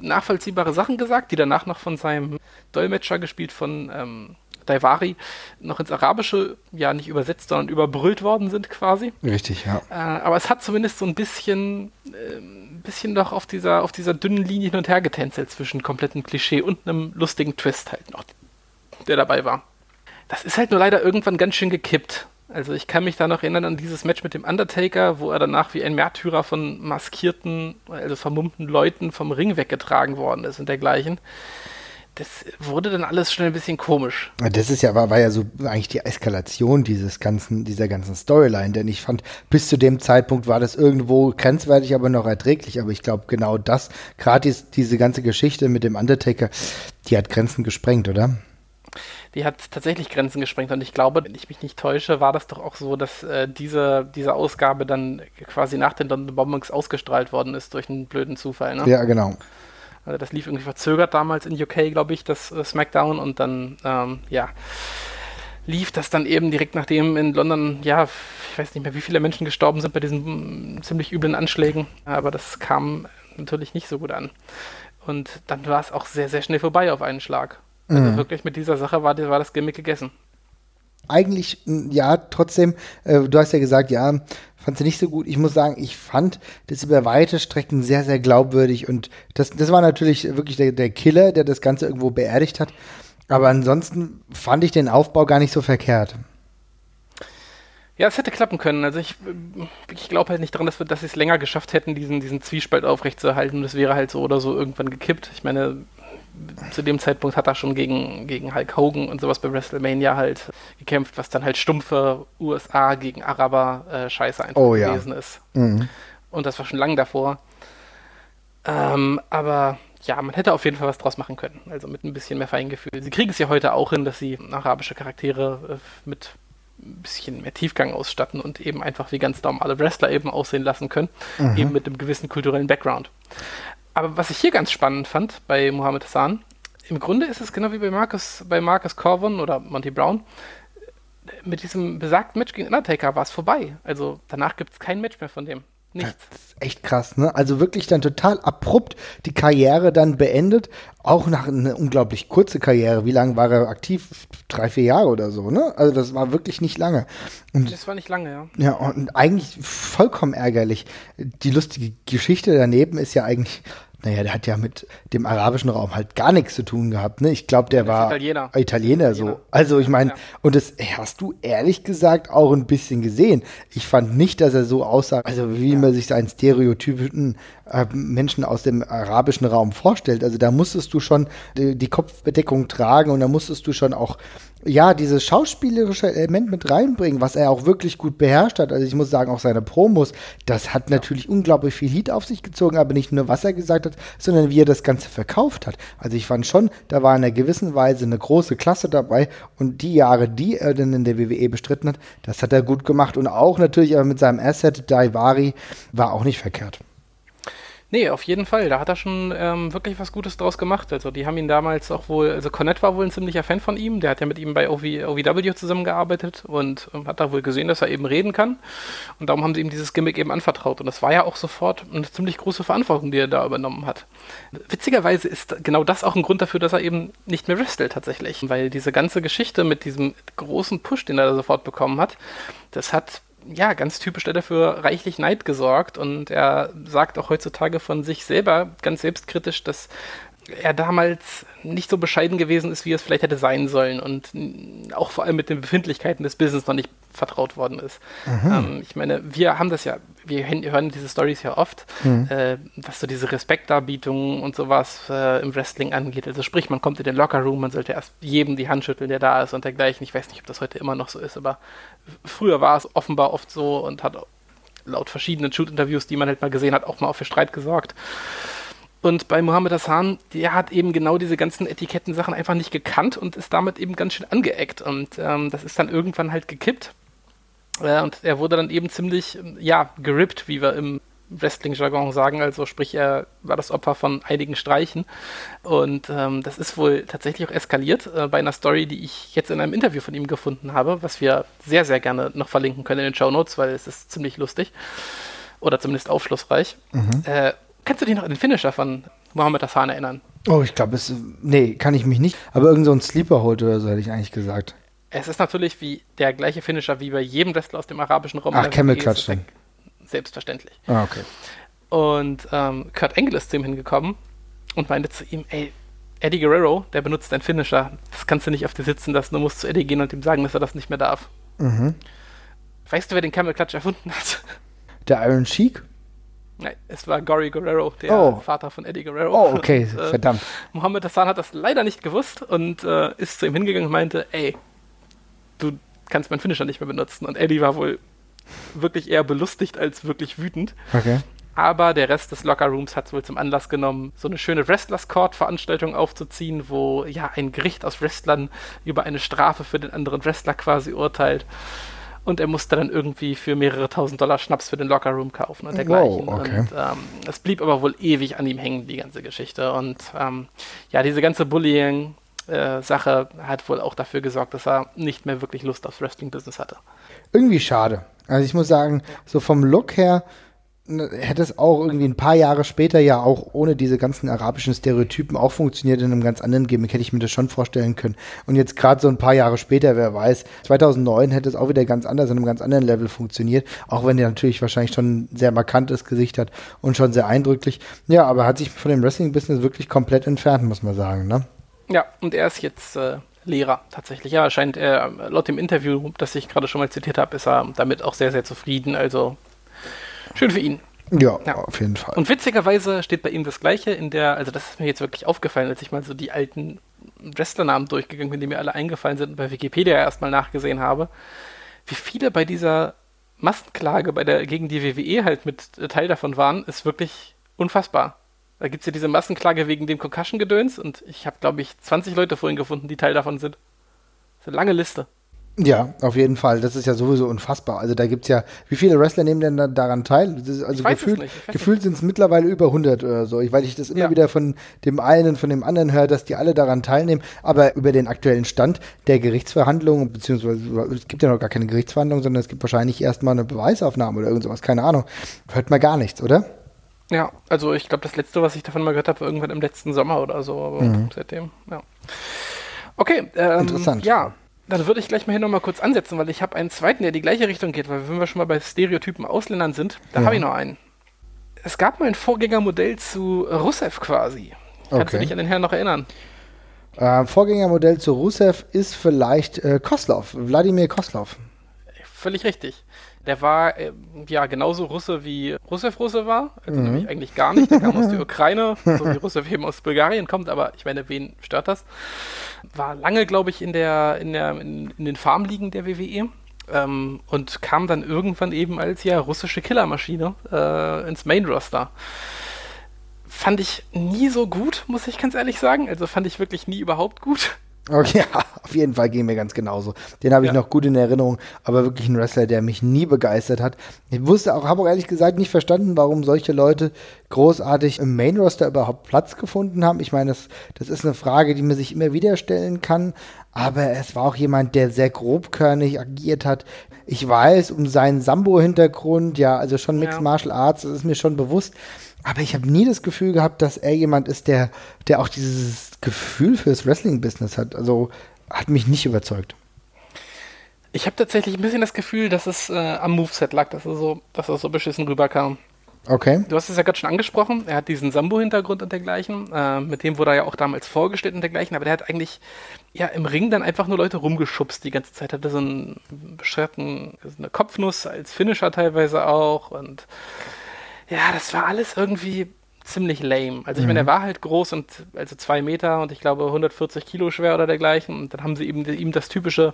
nachvollziehbare Sachen gesagt, die danach noch von seinem Dolmetscher gespielt von ähm, Daivari noch ins Arabische ja nicht übersetzt, sondern überbrüllt worden sind quasi. Richtig, ja. Äh, aber es hat zumindest so ein bisschen, äh, ein bisschen doch auf dieser, auf dieser dünnen Linie hin und her getänzelt zwischen komplettem Klischee und einem lustigen Twist halt noch, der dabei war. Das ist halt nur leider irgendwann ganz schön gekippt. Also ich kann mich da noch erinnern an dieses Match mit dem Undertaker, wo er danach wie ein Märtyrer von maskierten, also vermummten Leuten vom Ring weggetragen worden ist und dergleichen das wurde dann alles schon ein bisschen komisch. Das ist ja, war, war ja so eigentlich die Eskalation dieses ganzen, dieser ganzen Storyline, denn ich fand, bis zu dem Zeitpunkt war das irgendwo grenzwertig, aber noch erträglich. Aber ich glaube, genau das, gerade diese ganze Geschichte mit dem Undertaker, die hat Grenzen gesprengt, oder? Die hat tatsächlich Grenzen gesprengt und ich glaube, wenn ich mich nicht täusche, war das doch auch so, dass äh, diese, diese Ausgabe dann quasi nach den London Bombings ausgestrahlt worden ist durch einen blöden Zufall. Ne? Ja, genau. Also das lief irgendwie verzögert damals in UK, glaube ich, das äh, SmackDown und dann, ähm, ja, lief das dann eben direkt nachdem in London, ja, ich weiß nicht mehr, wie viele Menschen gestorben sind bei diesen mm, ziemlich üblen Anschlägen, aber das kam natürlich nicht so gut an. Und dann war es auch sehr, sehr schnell vorbei auf einen Schlag. Also mhm. wirklich mit dieser Sache war, war das Gimmick gegessen eigentlich, ja, trotzdem, äh, du hast ja gesagt, ja, fand sie nicht so gut. Ich muss sagen, ich fand das über weite Strecken sehr, sehr glaubwürdig und das, das war natürlich wirklich der, der Killer, der das Ganze irgendwo beerdigt hat. Aber ansonsten fand ich den Aufbau gar nicht so verkehrt. Ja, es hätte klappen können. Also ich, ich glaube halt nicht daran, dass, dass sie es länger geschafft hätten, diesen, diesen Zwiespalt aufrechtzuerhalten. Das wäre halt so oder so irgendwann gekippt. Ich meine, zu dem Zeitpunkt hat er schon gegen, gegen Hulk Hogan und sowas bei WrestleMania halt gekämpft, was dann halt stumpfe USA gegen Araber äh, Scheiße einfach oh, gewesen ja. ist. Mhm. Und das war schon lange davor. Ähm, aber ja, man hätte auf jeden Fall was draus machen können. Also mit ein bisschen mehr Feingefühl. Sie kriegen es ja heute auch hin, dass sie arabische Charaktere äh, mit ein bisschen mehr Tiefgang ausstatten und eben einfach wie ganz normale Wrestler eben aussehen lassen können. Mhm. Eben mit einem gewissen kulturellen Background. Aber was ich hier ganz spannend fand bei Mohamed Hassan, im Grunde ist es genau wie bei Marcus, bei Marcus Corvin oder Monty Brown. mit diesem besagten Match gegen Undertaker war es vorbei. Also danach gibt es kein Match mehr von dem. Ist echt krass, ne? Also wirklich dann total abrupt die Karriere dann beendet. Auch nach einer unglaublich kurze Karriere. Wie lange war er aktiv? Drei, vier Jahre oder so, ne? Also das war wirklich nicht lange. Und, das war nicht lange, ja. Ja, und eigentlich vollkommen ärgerlich. Die lustige Geschichte daneben ist ja eigentlich, naja, der hat ja mit dem arabischen Raum halt gar nichts zu tun gehabt. Ne? Ich glaube, der, der war Italiener. Italiener, so. Also ich meine, ja. und das hast du ehrlich gesagt auch ein bisschen gesehen. Ich fand nicht, dass er so aussah, also wie ja. man sich einen stereotypischen äh, Menschen aus dem arabischen Raum vorstellt. Also da musstest du schon die, die Kopfbedeckung tragen und da musstest du schon auch ja, dieses schauspielerische Element mit reinbringen, was er auch wirklich gut beherrscht hat. Also ich muss sagen, auch seine Promos, das hat natürlich unglaublich viel Heat auf sich gezogen, aber nicht nur, was er gesagt hat, sondern wie er das Ganze verkauft hat. Also ich fand schon, da war in einer gewissen Weise eine große Klasse dabei und die Jahre, die er dann in der WWE bestritten hat, das hat er gut gemacht und auch natürlich aber mit seinem Asset Daivari war auch nicht verkehrt. Nee, auf jeden Fall. Da hat er schon ähm, wirklich was Gutes draus gemacht. Also die haben ihn damals auch wohl, also Cornette war wohl ein ziemlicher Fan von ihm. Der hat ja mit ihm bei OV, OVW zusammengearbeitet und ähm, hat da wohl gesehen, dass er eben reden kann. Und darum haben sie ihm dieses Gimmick eben anvertraut. Und das war ja auch sofort eine ziemlich große Verantwortung, die er da übernommen hat. Witzigerweise ist genau das auch ein Grund dafür, dass er eben nicht mehr wrestelt tatsächlich. Weil diese ganze Geschichte mit diesem großen Push, den er da sofort bekommen hat, das hat ja, ganz typisch dafür reichlich Neid gesorgt und er sagt auch heutzutage von sich selber ganz selbstkritisch, dass er damals nicht so bescheiden gewesen ist, wie es vielleicht hätte sein sollen und auch vor allem mit den Befindlichkeiten des Business noch nicht vertraut worden ist. Mhm. Ähm, ich meine, wir haben das ja, wir hören diese Stories ja oft, mhm. äh, was so diese Respektdarbietungen und sowas äh, im Wrestling angeht. Also sprich, man kommt in den Lockerroom, man sollte erst jedem die Hand schütteln, der da ist und dergleichen. Ich weiß nicht, ob das heute immer noch so ist, aber früher war es offenbar oft so und hat laut verschiedenen Shoot-Interviews, die man halt mal gesehen hat, auch mal für Streit gesorgt. Und bei Mohammed Hassan, der hat eben genau diese ganzen Etikettensachen einfach nicht gekannt und ist damit eben ganz schön angeeckt. Und ähm, das ist dann irgendwann halt gekippt. Äh, und er wurde dann eben ziemlich, ja, gerippt, wie wir im Wrestling-Jargon sagen. Also sprich, er war das Opfer von einigen Streichen. Und ähm, das ist wohl tatsächlich auch eskaliert äh, bei einer Story, die ich jetzt in einem Interview von ihm gefunden habe, was wir sehr, sehr gerne noch verlinken können in den Show Notes, weil es ist ziemlich lustig. Oder zumindest aufschlussreich. Mhm. Äh, Kannst du dich noch an den Finisher von Mohammed Hassan erinnern? Oh, ich glaube, es. Nee, kann ich mich nicht. Aber irgend so ein Sleeper Hold oder so hätte ich eigentlich gesagt. Es ist natürlich wie der gleiche Finisher wie bei jedem Wrestler aus dem arabischen Raum. Ach, Camel Clutch. Selbstverständlich. Ah, okay. Und ähm, Kurt Angle ist zu ihm hingekommen und meinte zu ihm, ey, Eddie Guerrero, der benutzt einen Finisher. Das kannst du nicht auf dir sitzen lassen. Du musst zu Eddie gehen und ihm sagen, dass er das nicht mehr darf. Mhm. Weißt du, wer den Camel Clutch erfunden hat? Der Iron Sheik? Nein, es war Gory Guerrero, der oh. Vater von Eddie Guerrero. Oh, okay, und, äh, verdammt. Mohammed Hassan hat das leider nicht gewusst und äh, ist zu ihm hingegangen und meinte, ey, du kannst meinen Finisher nicht mehr benutzen. Und Eddie war wohl wirklich eher belustigt als wirklich wütend. Okay. Aber der Rest des Lockerrooms hat es wohl zum Anlass genommen, so eine schöne Wrestlers Court Veranstaltung aufzuziehen, wo ja ein Gericht aus Wrestlern über eine Strafe für den anderen Wrestler quasi urteilt und er musste dann irgendwie für mehrere tausend Dollar Schnaps für den Lockerroom kaufen und dergleichen. Wow, okay. Und ähm, es blieb aber wohl ewig an ihm hängen, die ganze Geschichte. Und ähm, ja, diese ganze Bullying. Äh, Sache hat wohl auch dafür gesorgt, dass er nicht mehr wirklich Lust aufs Wrestling-Business hatte. Irgendwie schade. Also ich muss sagen, so vom Look her Ne, hätte es auch irgendwie ein paar Jahre später ja auch ohne diese ganzen arabischen Stereotypen auch funktioniert in einem ganz anderen Gimmick, hätte ich mir das schon vorstellen können. Und jetzt gerade so ein paar Jahre später, wer weiß, 2009 hätte es auch wieder ganz anders, in einem ganz anderen Level funktioniert, auch wenn er natürlich wahrscheinlich schon ein sehr markantes Gesicht hat und schon sehr eindrücklich. Ja, aber hat sich von dem Wrestling-Business wirklich komplett entfernt, muss man sagen, ne? Ja, und er ist jetzt äh, Lehrer tatsächlich. Ja, scheint er, laut dem Interview, das ich gerade schon mal zitiert habe, ist er damit auch sehr, sehr zufrieden. Also Schön für ihn. Ja, ja, auf jeden Fall. Und witzigerweise steht bei ihm das Gleiche in der, also das ist mir jetzt wirklich aufgefallen, als ich mal so die alten Wrestlernamen durchgegangen bin, die mir alle eingefallen sind und bei Wikipedia erstmal nachgesehen habe, wie viele bei dieser Massenklage bei der, gegen die WWE halt mit Teil davon waren, ist wirklich unfassbar. Da gibt es ja diese Massenklage wegen dem Concussion-Gedöns und ich habe, glaube ich, 20 Leute vorhin gefunden, die Teil davon sind. Das ist eine lange Liste. Ja, auf jeden Fall. Das ist ja sowieso unfassbar. Also da gibt es ja, wie viele Wrestler nehmen denn da, daran teil? also gefühlt, gefühlt sind es mittlerweile über 100 oder so. Ich, weil ich das immer ja. wieder von dem einen, von dem anderen höre, dass die alle daran teilnehmen. Aber über den aktuellen Stand der Gerichtsverhandlungen, beziehungsweise es gibt ja noch gar keine Gerichtsverhandlungen, sondern es gibt wahrscheinlich erstmal eine Beweisaufnahme oder irgend sowas, keine Ahnung. Hört man gar nichts, oder? Ja, also ich glaube, das letzte, was ich davon mal gehört habe, war irgendwann im letzten Sommer oder so, aber mhm. seitdem, ja. Okay, ähm, interessant. Ja, dann würde ich gleich mal hier nochmal kurz ansetzen, weil ich habe einen zweiten, der die gleiche Richtung geht, weil wenn wir schon mal bei Stereotypen Ausländern sind, da ja. habe ich noch einen. Es gab mal ein Vorgängermodell zu Rusev quasi. Kannst okay. du dich an den Herrn noch erinnern? Äh, Vorgängermodell zu Rusev ist vielleicht äh, Koslov, Wladimir Koslov. Völlig richtig. Der war äh, ja genauso Russe wie Rusev Russe war. Also mhm. nämlich eigentlich gar nicht. Der kam aus der Ukraine, so wie Rusev eben aus Bulgarien kommt, aber ich meine, wen stört das? War lange, glaube ich, in der, in der, in, in den Farmligen der WWE. Ähm, und kam dann irgendwann eben als ja russische Killermaschine äh, ins Main Roster. Fand ich nie so gut, muss ich ganz ehrlich sagen. Also fand ich wirklich nie überhaupt gut. Okay, ja, auf jeden Fall ging mir ganz genauso. Den habe ich ja. noch gut in Erinnerung, aber wirklich ein Wrestler, der mich nie begeistert hat. Ich wusste auch, habe auch ehrlich gesagt nicht verstanden, warum solche Leute großartig im Main Roster überhaupt Platz gefunden haben. Ich meine, das, das ist eine Frage, die man sich immer wieder stellen kann, aber es war auch jemand, der sehr grobkörnig agiert hat. Ich weiß um seinen Sambo-Hintergrund, ja, also schon Mixed ja. Martial Arts, das ist mir schon bewusst. Aber ich habe nie das Gefühl gehabt, dass er jemand ist, der, der auch dieses Gefühl fürs Wrestling-Business hat. Also hat mich nicht überzeugt. Ich habe tatsächlich ein bisschen das Gefühl, dass es äh, am Moveset lag, dass er so, dass er so beschissen rüberkam. Okay. Du hast es ja gerade schon angesprochen. Er hat diesen Sambo-Hintergrund und dergleichen. Äh, mit dem wurde er ja auch damals vorgestellt und dergleichen. Aber der hat eigentlich ja im Ring dann einfach nur Leute rumgeschubst die ganze Zeit. Hatte so einen beschwerten, also eine Kopfnuss als Finisher teilweise auch. Und ja, das war alles irgendwie ziemlich lame. Also ich mhm. meine, er war halt groß und also zwei Meter und ich glaube 140 Kilo schwer oder dergleichen. Und dann haben sie eben ihm das typische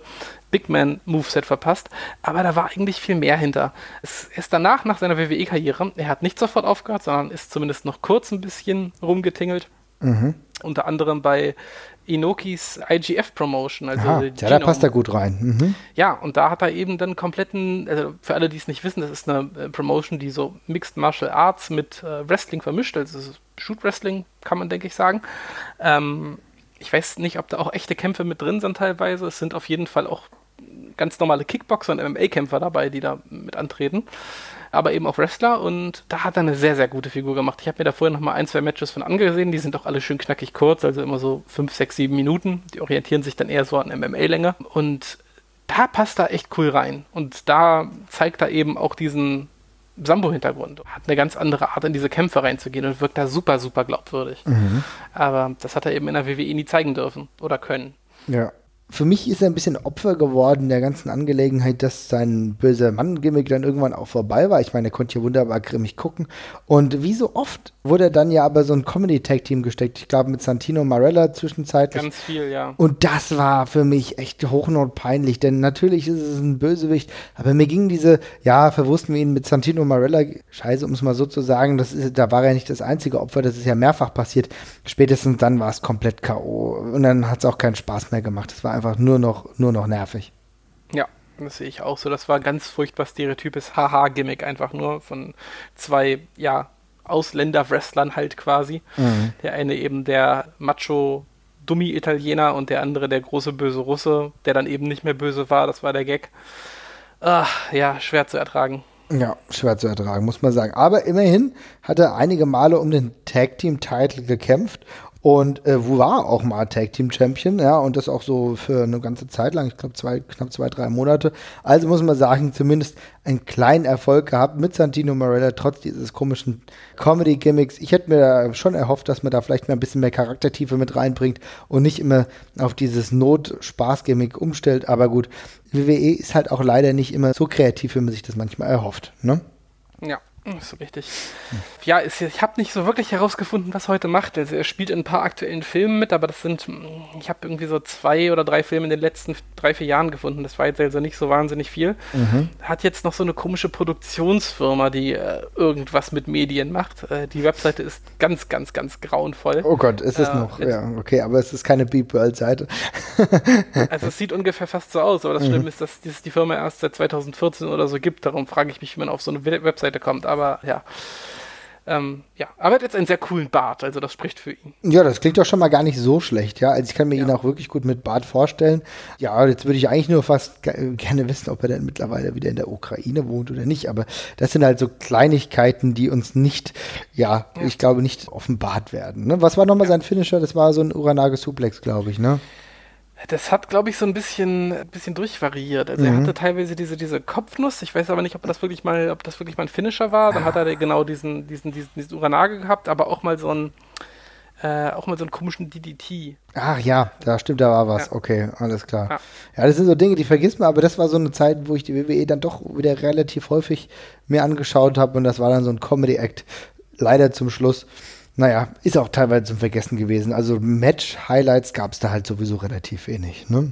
Big Man Moveset verpasst. Aber da war eigentlich viel mehr hinter. Es ist danach, nach seiner WWE-Karriere, er hat nicht sofort aufgehört, sondern ist zumindest noch kurz ein bisschen rumgetingelt. Mhm. Unter anderem bei Inokis IGF-Promotion. Also Aha, ja, da passt er gut rein. Mhm. Ja, und da hat er eben dann kompletten, also für alle, die es nicht wissen, das ist eine äh, Promotion, die so Mixed Martial Arts mit äh, Wrestling vermischt. Also Shoot Wrestling, kann man, denke ich, sagen. Ähm, ich weiß nicht, ob da auch echte Kämpfe mit drin sind teilweise. Es sind auf jeden Fall auch ganz normale Kickboxer und MMA-Kämpfer dabei, die da mit antreten aber eben auch Wrestler und da hat er eine sehr, sehr gute Figur gemacht. Ich habe mir da vorher noch mal ein, zwei Matches von angesehen, die sind auch alle schön knackig kurz, also immer so fünf, sechs, sieben Minuten. Die orientieren sich dann eher so an MMA-Länge und da passt er echt cool rein und da zeigt er eben auch diesen Sambo-Hintergrund. Hat eine ganz andere Art, in diese Kämpfe reinzugehen und wirkt da super, super glaubwürdig. Mhm. Aber das hat er eben in der WWE nie zeigen dürfen oder können. Ja für mich ist er ein bisschen Opfer geworden der ganzen Angelegenheit, dass sein böser Mann-Gimmick dann irgendwann auch vorbei war. Ich meine, er konnte hier wunderbar grimmig gucken. Und wie so oft wurde er dann ja aber so ein Comedy-Tag-Team gesteckt. Ich glaube, mit Santino Marella zwischenzeitlich. Ganz viel, ja. Und das war für mich echt hochnotpeinlich, denn natürlich ist es ein Bösewicht, aber mir ging diese, ja, verwussten wir ihn mit Santino Marella, scheiße, um es mal so zu sagen, das ist, da war er nicht das einzige Opfer, das ist ja mehrfach passiert. Spätestens dann war es komplett K.O. Und dann hat es auch keinen Spaß mehr gemacht. Es war einfach nur noch, nur noch nervig. Ja, das sehe ich auch so. Das war ganz furchtbar stereotypes Haha-Gimmick, einfach nur von zwei, ja, Ausländer-Wrestlern halt quasi. Mhm. Der eine eben der Macho Dummy-Italiener und der andere der große böse Russe, der dann eben nicht mehr böse war. Das war der Gag. Ach, ja, schwer zu ertragen. Ja, schwer zu ertragen, muss man sagen. Aber immerhin hat er einige Male um den Tag Team Title gekämpft und äh, war auch mal Tag Team Champion, ja, und das auch so für eine ganze Zeit lang, ich glaube zwei, knapp zwei, drei Monate. Also muss man sagen, zumindest einen kleinen Erfolg gehabt mit Santino Marella, trotz dieses komischen Comedy-Gimmicks. Ich hätte mir da schon erhofft, dass man da vielleicht mal ein bisschen mehr Charaktertiefe mit reinbringt und nicht immer auf dieses Not-Spaß-Gimmick umstellt. Aber gut, WWE ist halt auch leider nicht immer so kreativ, wie man sich das manchmal erhofft, ne? Ja, So richtig. Ja, ist, ich habe nicht so wirklich herausgefunden, was er heute macht. Also er spielt in ein paar aktuellen Filmen mit, aber das sind, ich habe irgendwie so zwei oder drei Filme in den letzten drei, vier Jahren gefunden. Das war jetzt also nicht so wahnsinnig viel. Mhm. Hat jetzt noch so eine komische Produktionsfirma, die äh, irgendwas mit Medien macht. Äh, die Webseite ist ganz, ganz, ganz grauenvoll. Oh Gott, ist es äh, noch, ja, okay, aber es ist keine Beep World Seite. also es sieht ungefähr fast so aus, aber das mhm. Schlimme ist, dass es die Firma erst seit 2014 oder so gibt. Darum frage ich mich, wie man auf so eine Webseite kommt aber ja. Ähm, ja, aber er hat jetzt einen sehr coolen Bart, also das spricht für ihn. Ja, das klingt doch schon mal gar nicht so schlecht, ja. Also ich kann mir ja. ihn auch wirklich gut mit Bart vorstellen. Ja, jetzt würde ich eigentlich nur fast gerne wissen, ob er denn mittlerweile wieder in der Ukraine wohnt oder nicht. Aber das sind halt so Kleinigkeiten, die uns nicht, ja, ja. ich glaube, nicht offenbart werden. Ne? Was war nochmal ja. sein Finisher? Das war so ein Uranage Suplex, glaube ich, ne? Das hat, glaube ich, so ein bisschen, bisschen durchvariiert. Also mhm. er hatte teilweise diese, diese Kopfnuss. Ich weiß aber nicht, ob das wirklich mal, ob das wirklich mal ein Finisher war. Dann hat er genau diesen, diesen, diesen, diesen Uranage gehabt, aber auch mal so einen, äh, auch mal so einen komischen DDT. Ach ja, da stimmt, da war was. Ja. Okay, alles klar. Ja. ja. das sind so Dinge, die vergisst man, aber das war so eine Zeit, wo ich die WWE dann doch wieder relativ häufig mir angeschaut habe und das war dann so ein Comedy-Act. Leider zum Schluss naja, ist auch teilweise zum Vergessen gewesen. Also Match-Highlights gab es da halt sowieso relativ wenig. Ne?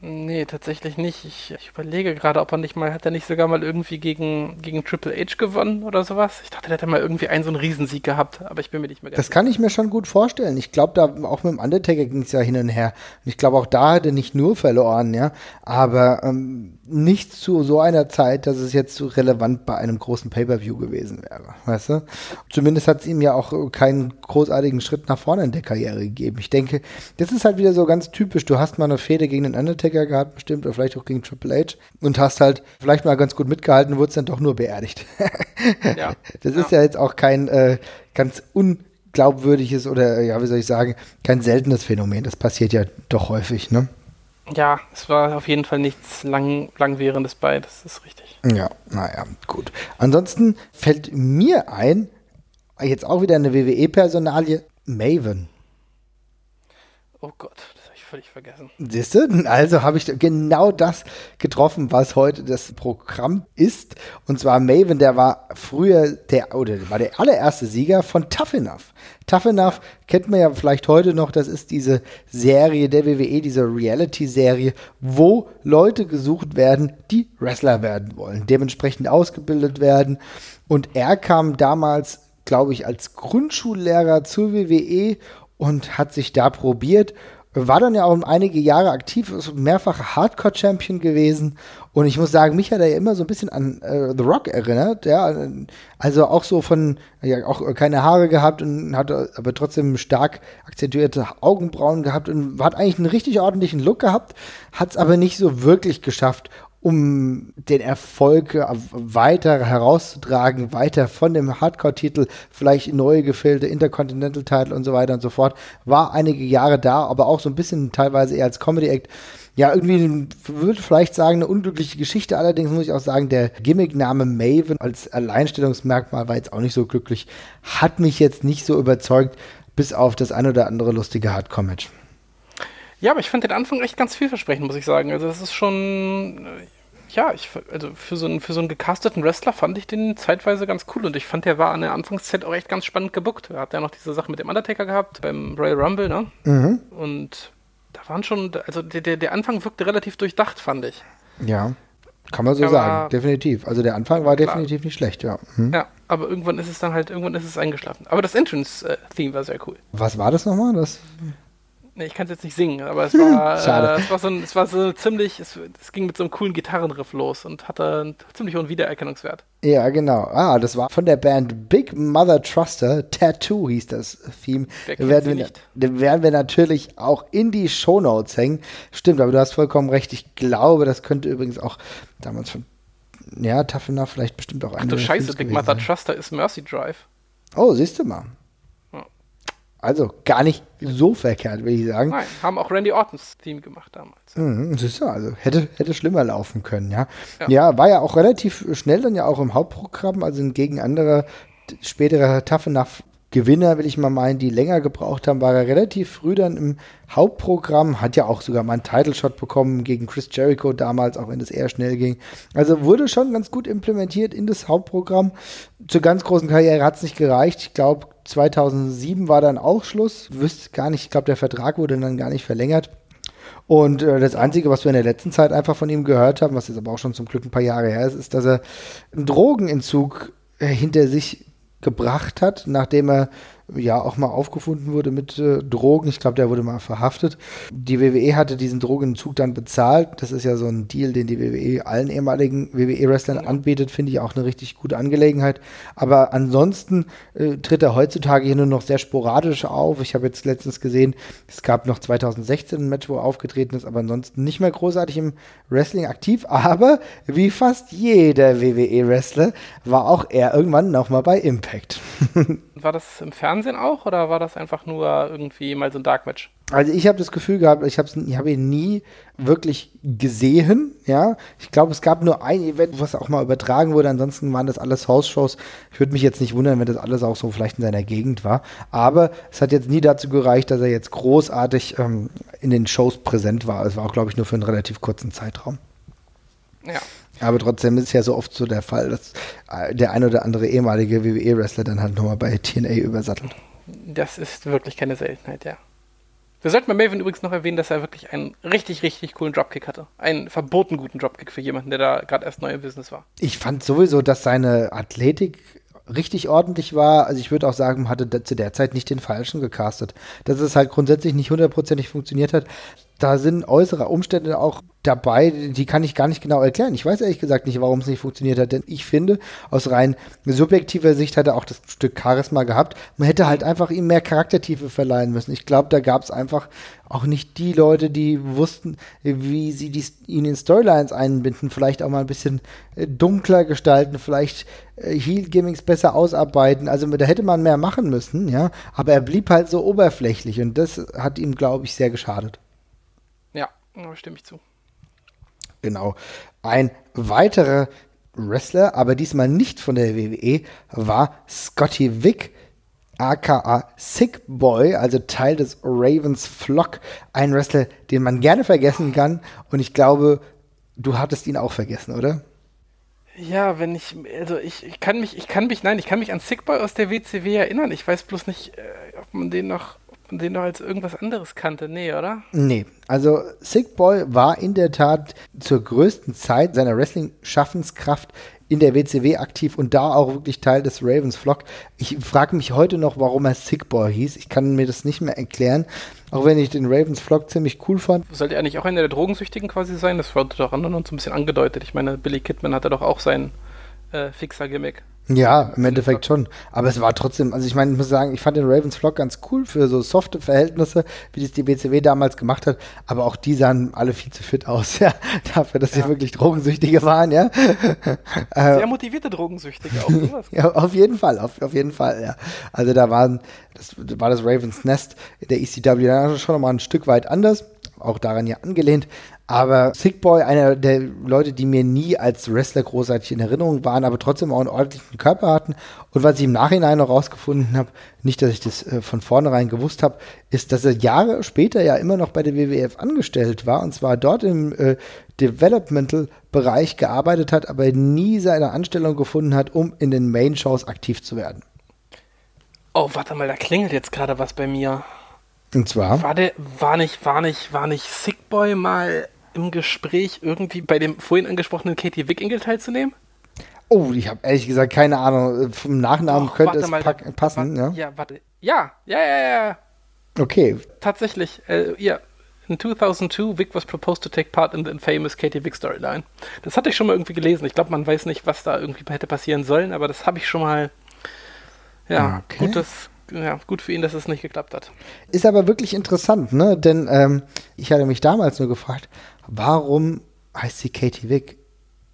Nee, tatsächlich nicht. Ich, ich, überlege gerade, ob er nicht mal, hat er nicht sogar mal irgendwie gegen, gegen Triple H gewonnen oder sowas? Ich dachte, der hätte mal irgendwie einen so einen Riesensieg gehabt, aber ich bin mir nicht mehr ganz Das kann ich mir schon gut vorstellen. Ich glaube, da auch mit dem Undertaker ging es ja hin und her. Und ich glaube, auch da hat er nicht nur verloren, ja, aber ähm, nicht zu so einer Zeit, dass es jetzt so relevant bei einem großen Pay-Per-View gewesen wäre, weißt du? Zumindest hat es ihm ja auch keinen großartigen Schritt nach vorne in der Karriere gegeben. Ich denke, das ist halt wieder so ganz typisch. Du hast mal eine Fehde gegen den Undertaker gehabt, bestimmt, oder vielleicht auch gegen Triple H und hast halt vielleicht mal ganz gut mitgehalten, wurdest dann doch nur beerdigt. ja. Das ist ja. ja jetzt auch kein äh, ganz unglaubwürdiges oder, ja, wie soll ich sagen, kein seltenes Phänomen. Das passiert ja doch häufig, ne? Ja, es war auf jeden Fall nichts lang, langwährendes bei, das ist richtig. Ja, naja, gut. Ansonsten fällt mir ein, jetzt auch wieder eine WWE-Personalie, Maven. Oh Gott, völlig vergessen. Siehst du? Also habe ich genau das getroffen, was heute das Programm ist. Und zwar Maven, der war früher der, oder war der allererste Sieger von Tough Enough. Tough Enough kennt man ja vielleicht heute noch, das ist diese Serie der WWE, diese Reality-Serie, wo Leute gesucht werden, die Wrestler werden wollen, dementsprechend ausgebildet werden. Und er kam damals, glaube ich, als Grundschullehrer zur WWE und hat sich da probiert war dann ja auch einige Jahre aktiv, ist mehrfacher Hardcore-Champion gewesen. Und ich muss sagen, mich hat er ja immer so ein bisschen an äh, The Rock erinnert. Ja, also auch so von, ja, auch keine Haare gehabt und hatte aber trotzdem stark akzentuierte Augenbrauen gehabt und hat eigentlich einen richtig ordentlichen Look gehabt, hat es aber nicht so wirklich geschafft, um den Erfolg weiter herauszutragen, weiter von dem Hardcore-Titel, vielleicht neue Gefilde, Intercontinental-Title und so weiter und so fort, war einige Jahre da, aber auch so ein bisschen teilweise eher als Comedy-Act. Ja, irgendwie würde vielleicht sagen, eine unglückliche Geschichte. Allerdings muss ich auch sagen, der Gimmickname Maven als Alleinstellungsmerkmal war jetzt auch nicht so glücklich. Hat mich jetzt nicht so überzeugt, bis auf das ein oder andere lustige Hardcore-Match. Ja, aber ich fand den Anfang echt ganz vielversprechend, muss ich sagen. Also das ist schon, äh, ja, ich, also für so, einen, für so einen gecasteten Wrestler fand ich den zeitweise ganz cool und ich fand, der war an der Anfangszeit auch echt ganz spannend gebuckt. Er hat ja noch diese Sache mit dem Undertaker gehabt beim Royal Rumble, ne? Mhm. Und da waren schon, also der, der Anfang wirkte relativ durchdacht, fand ich. Ja. Kann man so aber, sagen, definitiv. Also der Anfang war klar. definitiv nicht schlecht, ja. Hm. Ja, aber irgendwann ist es dann halt, irgendwann ist es eingeschlafen. Aber das Entrance-Theme war sehr cool. Was war das nochmal? Das Nee, ich kann es jetzt nicht singen, aber es war, äh, es war so, ein, es war so ziemlich, es, es, ging mit so einem coolen Gitarrenriff los und hatte einen ziemlich hohen Wiedererkennungswert. Ja, genau. Ah, das war von der Band Big Mother Truster. Tattoo hieß das Theme. Werden wir, den werden wir natürlich auch in die Shownotes hängen. Stimmt, aber du hast vollkommen recht. Ich glaube, das könnte übrigens auch damals von, ja, Tough Enough vielleicht bestimmt auch eine. Ach du Scheiße, Big Mother sein. Truster ist Mercy Drive. Oh, siehst du mal. Also gar nicht so verkehrt, will ich sagen. Nein, haben auch Randy Ortons Theme gemacht damals. Mhm, siehst du, also hätte, hätte schlimmer laufen können, ja. ja. ja. war ja auch relativ schnell dann ja auch im Hauptprogramm, also gegen andere spätere Tough Enough Gewinner, will ich mal meinen, die länger gebraucht haben, war er relativ früh dann im Hauptprogramm, hat ja auch sogar mal einen Title-Shot bekommen gegen Chris Jericho damals, auch wenn es eher schnell ging. Also wurde schon ganz gut implementiert in das Hauptprogramm. Zur ganz großen Karriere hat es nicht gereicht. Ich glaube, 2007 war dann auch Schluss. Wüsste gar nicht, ich glaube, der Vertrag wurde dann gar nicht verlängert. Und äh, das Einzige, was wir in der letzten Zeit einfach von ihm gehört haben, was jetzt aber auch schon zum Glück ein paar Jahre her ist, ist, dass er einen Drogenentzug äh, hinter sich gebracht hat, nachdem er ja auch mal aufgefunden wurde mit äh, Drogen. Ich glaube, der wurde mal verhaftet. Die WWE hatte diesen Drogenentzug dann bezahlt. Das ist ja so ein Deal, den die WWE allen ehemaligen WWE-Wrestlern anbietet. Finde ich auch eine richtig gute Angelegenheit. Aber ansonsten äh, tritt er heutzutage hier nur noch sehr sporadisch auf. Ich habe jetzt letztens gesehen, es gab noch 2016 ein Match, wo er aufgetreten ist, aber ansonsten nicht mehr großartig im Wrestling aktiv. Aber wie fast jeder WWE-Wrestler war auch er irgendwann nochmal bei Impact. War das im Fernsehen auch oder war das einfach nur irgendwie mal so ein Dark Match? Also ich habe das Gefühl gehabt, ich habe ich hab ihn nie wirklich gesehen, ja. Ich glaube, es gab nur ein Event, was auch mal übertragen wurde, ansonsten waren das alles House-Shows. Ich würde mich jetzt nicht wundern, wenn das alles auch so vielleicht in seiner Gegend war. Aber es hat jetzt nie dazu gereicht, dass er jetzt großartig ähm, in den Shows präsent war. Es war auch, glaube ich, nur für einen relativ kurzen Zeitraum. Ja. Aber trotzdem ist es ja so oft so der Fall, dass äh, der ein oder andere ehemalige WWE-Wrestler dann halt nochmal bei TNA übersattelt. Das ist wirklich keine Seltenheit, ja. Wir sollten bei Maven übrigens noch erwähnen, dass er wirklich einen richtig, richtig coolen Dropkick hatte. Einen verboten guten Dropkick für jemanden, der da gerade erst neu im Business war. Ich fand sowieso, dass seine Athletik richtig ordentlich war. Also ich würde auch sagen, man hatte zu der Zeit nicht den falschen gecastet. Dass es halt grundsätzlich nicht hundertprozentig funktioniert hat, da sind äußere Umstände auch dabei, die kann ich gar nicht genau erklären. Ich weiß ehrlich gesagt nicht, warum es nicht funktioniert hat, denn ich finde, aus rein subjektiver Sicht hat er auch das Stück Charisma gehabt. Man hätte halt einfach ihm mehr Charaktertiefe verleihen müssen. Ich glaube, da gab es einfach auch nicht die Leute, die wussten, wie sie die, ihn in Storylines einbinden, vielleicht auch mal ein bisschen äh, dunkler gestalten, vielleicht äh, Heal-Gimmicks besser ausarbeiten. Also da hätte man mehr machen müssen, ja. Aber er blieb halt so oberflächlich und das hat ihm, glaube ich, sehr geschadet. Ja, stimme ich zu. Genau. Ein weiterer Wrestler, aber diesmal nicht von der WWE, war Scotty Wick, aka Sick Boy, also Teil des Ravens Flock. Ein Wrestler, den man gerne vergessen kann. Und ich glaube, du hattest ihn auch vergessen, oder? Ja, wenn ich, also ich, ich kann mich, ich kann mich, nein, ich kann mich an Sick Boy aus der WCW erinnern. Ich weiß bloß nicht, äh, ob man den noch den du als irgendwas anderes kannte. Nee, oder? Nee. Also Sick Boy war in der Tat zur größten Zeit seiner Wrestling-Schaffenskraft in der WCW aktiv und da auch wirklich Teil des Ravens Flock. Ich frage mich heute noch, warum er Sick Boy hieß. Ich kann mir das nicht mehr erklären. Auch wenn ich den Ravens Flock ziemlich cool fand. Sollte er nicht auch einer der Drogensüchtigen quasi sein? Das wurde doch anderen so ein bisschen angedeutet. Ich meine, Billy Kidman hatte doch auch sein äh, Fixer-Gimmick. Ja, im Endeffekt schon. Aber es war trotzdem, also ich meine, ich muss sagen, ich fand den Ravens Vlog ganz cool für so softe Verhältnisse, wie das die BCW damals gemacht hat. Aber auch die sahen alle viel zu fit aus, ja. Dafür, dass ja. sie wirklich Drogensüchtige waren, ja. Sehr motivierte Drogensüchtige, auch sowas. ja, auf jeden Fall, auf, auf jeden Fall, ja. Also da waren, das war das Ravens Nest der ECW schon nochmal ein Stück weit anders auch daran ja angelehnt. Aber Sick Boy, einer der Leute, die mir nie als Wrestler großartig in Erinnerung waren, aber trotzdem auch einen ordentlichen Körper hatten. Und was ich im Nachhinein noch rausgefunden habe, nicht, dass ich das äh, von vornherein gewusst habe, ist, dass er Jahre später ja immer noch bei der WWF angestellt war und zwar dort im äh, Developmental-Bereich gearbeitet hat, aber nie seine Anstellung gefunden hat, um in den Main-Shows aktiv zu werden. Oh, warte mal, da klingelt jetzt gerade was bei mir. Und zwar? War, der, war nicht, war nicht, war nicht Sickboy mal im Gespräch irgendwie bei dem vorhin angesprochenen Katie Wick-Engel teilzunehmen? Oh, ich habe ehrlich gesagt keine Ahnung. Vom Nachnamen Och, könnte es mal, passen. Warte, ja? ja, warte. Ja, ja, ja, ja. Okay. Tatsächlich, äh, ja. In 2002, Vic was proposed to take part in the infamous Katie Vick Storyline. Das hatte ich schon mal irgendwie gelesen. Ich glaube, man weiß nicht, was da irgendwie hätte passieren sollen, aber das habe ich schon mal. Ja, okay. gutes, ja, gut für ihn, dass es nicht geklappt hat. Ist aber wirklich interessant, ne? Denn ähm, ich hatte mich damals nur gefragt, warum heißt sie Katie Wick?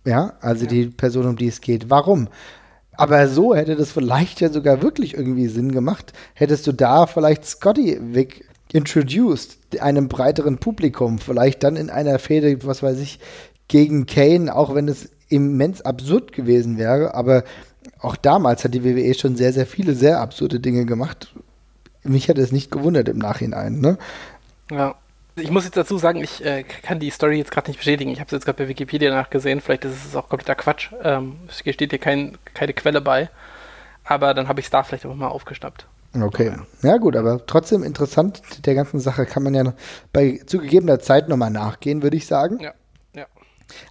Ja, also ja. die Person, um die es geht. Warum? Aber so hätte das vielleicht ja sogar wirklich irgendwie Sinn gemacht. Hättest du da vielleicht Scotty Wick introduced, einem breiteren Publikum, vielleicht dann in einer Fehde, was weiß ich, gegen Kane, auch wenn es immens absurd gewesen wäre, aber auch damals hat die WWE schon sehr, sehr viele sehr absurde Dinge gemacht. Mich hat es nicht gewundert im Nachhinein. Ne? Ja. Ich muss jetzt dazu sagen, ich äh, kann die Story jetzt gerade nicht bestätigen. Ich habe es jetzt gerade bei Wikipedia nachgesehen. Vielleicht ist es auch kompletter Quatsch. Ähm, es steht hier kein, keine Quelle bei. Aber dann habe ich es da vielleicht auch mal aufgeschnappt. Okay. Ja, gut, aber trotzdem interessant. Der ganzen Sache kann man ja bei zugegebener Zeit nochmal nachgehen, würde ich sagen. Ja. ja.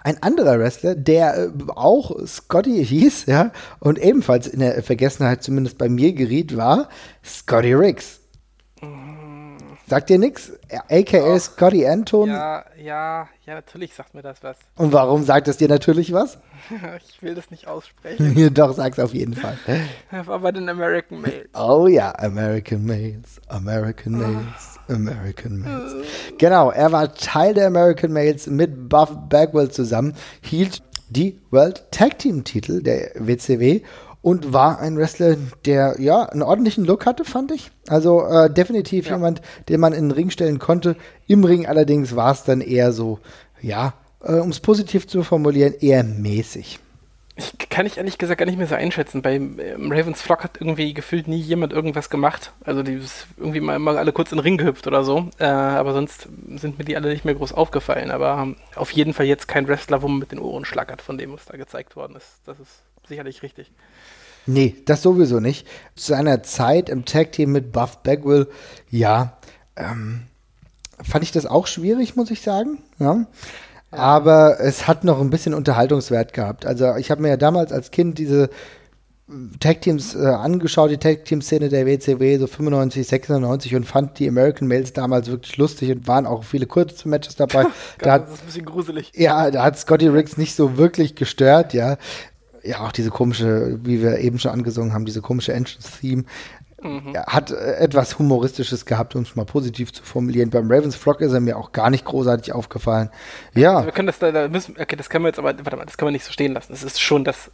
Ein anderer Wrestler, der äh, auch Scotty hieß, ja, und ebenfalls in der Vergessenheit zumindest bei mir geriet, war Scotty Riggs. Sagt dir nichts? AKA Scotty Anton? Ja, ja, ja, natürlich sagt mir das was. Und warum sagt es dir natürlich was? ich will das nicht aussprechen. Doch, sag's auf jeden Fall. Er war bei den American Males. Oh ja, American Males, American Males, American Males. Genau, er war Teil der American Males mit Buff Bagwell zusammen, hielt die World Tag Team Titel der WCW und war ein Wrestler, der ja einen ordentlichen Look hatte, fand ich. Also äh, definitiv ja. jemand, den man in den Ring stellen konnte. Im Ring allerdings war es dann eher so, ja, äh, um es positiv zu formulieren, eher mäßig. Ich kann ich ehrlich gesagt gar nicht mehr so einschätzen. Bei ähm, Ravens Flock hat irgendwie gefühlt nie jemand irgendwas gemacht. Also die ist irgendwie mal, mal alle kurz in den Ring gehüpft oder so. Äh, aber sonst sind mir die alle nicht mehr groß aufgefallen. Aber ähm, auf jeden Fall jetzt kein Wrestler, wo man mit den Ohren schlackert, von dem, was da gezeigt worden ist. Das ist sicherlich richtig. Nee, das sowieso nicht. Zu seiner Zeit im Tag-Team mit Buff Bagwell, ja, ähm, fand ich das auch schwierig, muss ich sagen. Ja. Aber es hat noch ein bisschen Unterhaltungswert gehabt. Also ich habe mir ja damals als Kind diese Tag-Teams äh, angeschaut, die Tag-Team-Szene der WCW, so 95, 96 und fand die American Males damals wirklich lustig und waren auch viele kurze Matches dabei. da hat, das ist ein bisschen gruselig. Ja, da hat Scotty Riggs nicht so wirklich gestört, ja ja auch diese komische, wie wir eben schon angesungen haben, diese komische Entrance-Theme. Mhm. Hat äh, etwas Humoristisches gehabt, um es mal positiv zu formulieren. Beim Ravens Flock ist er mir auch gar nicht großartig aufgefallen. Ja. Also wir können das da, da müssen, okay, das können wir jetzt aber, warte mal, das können wir nicht so stehen lassen. Das ist schon das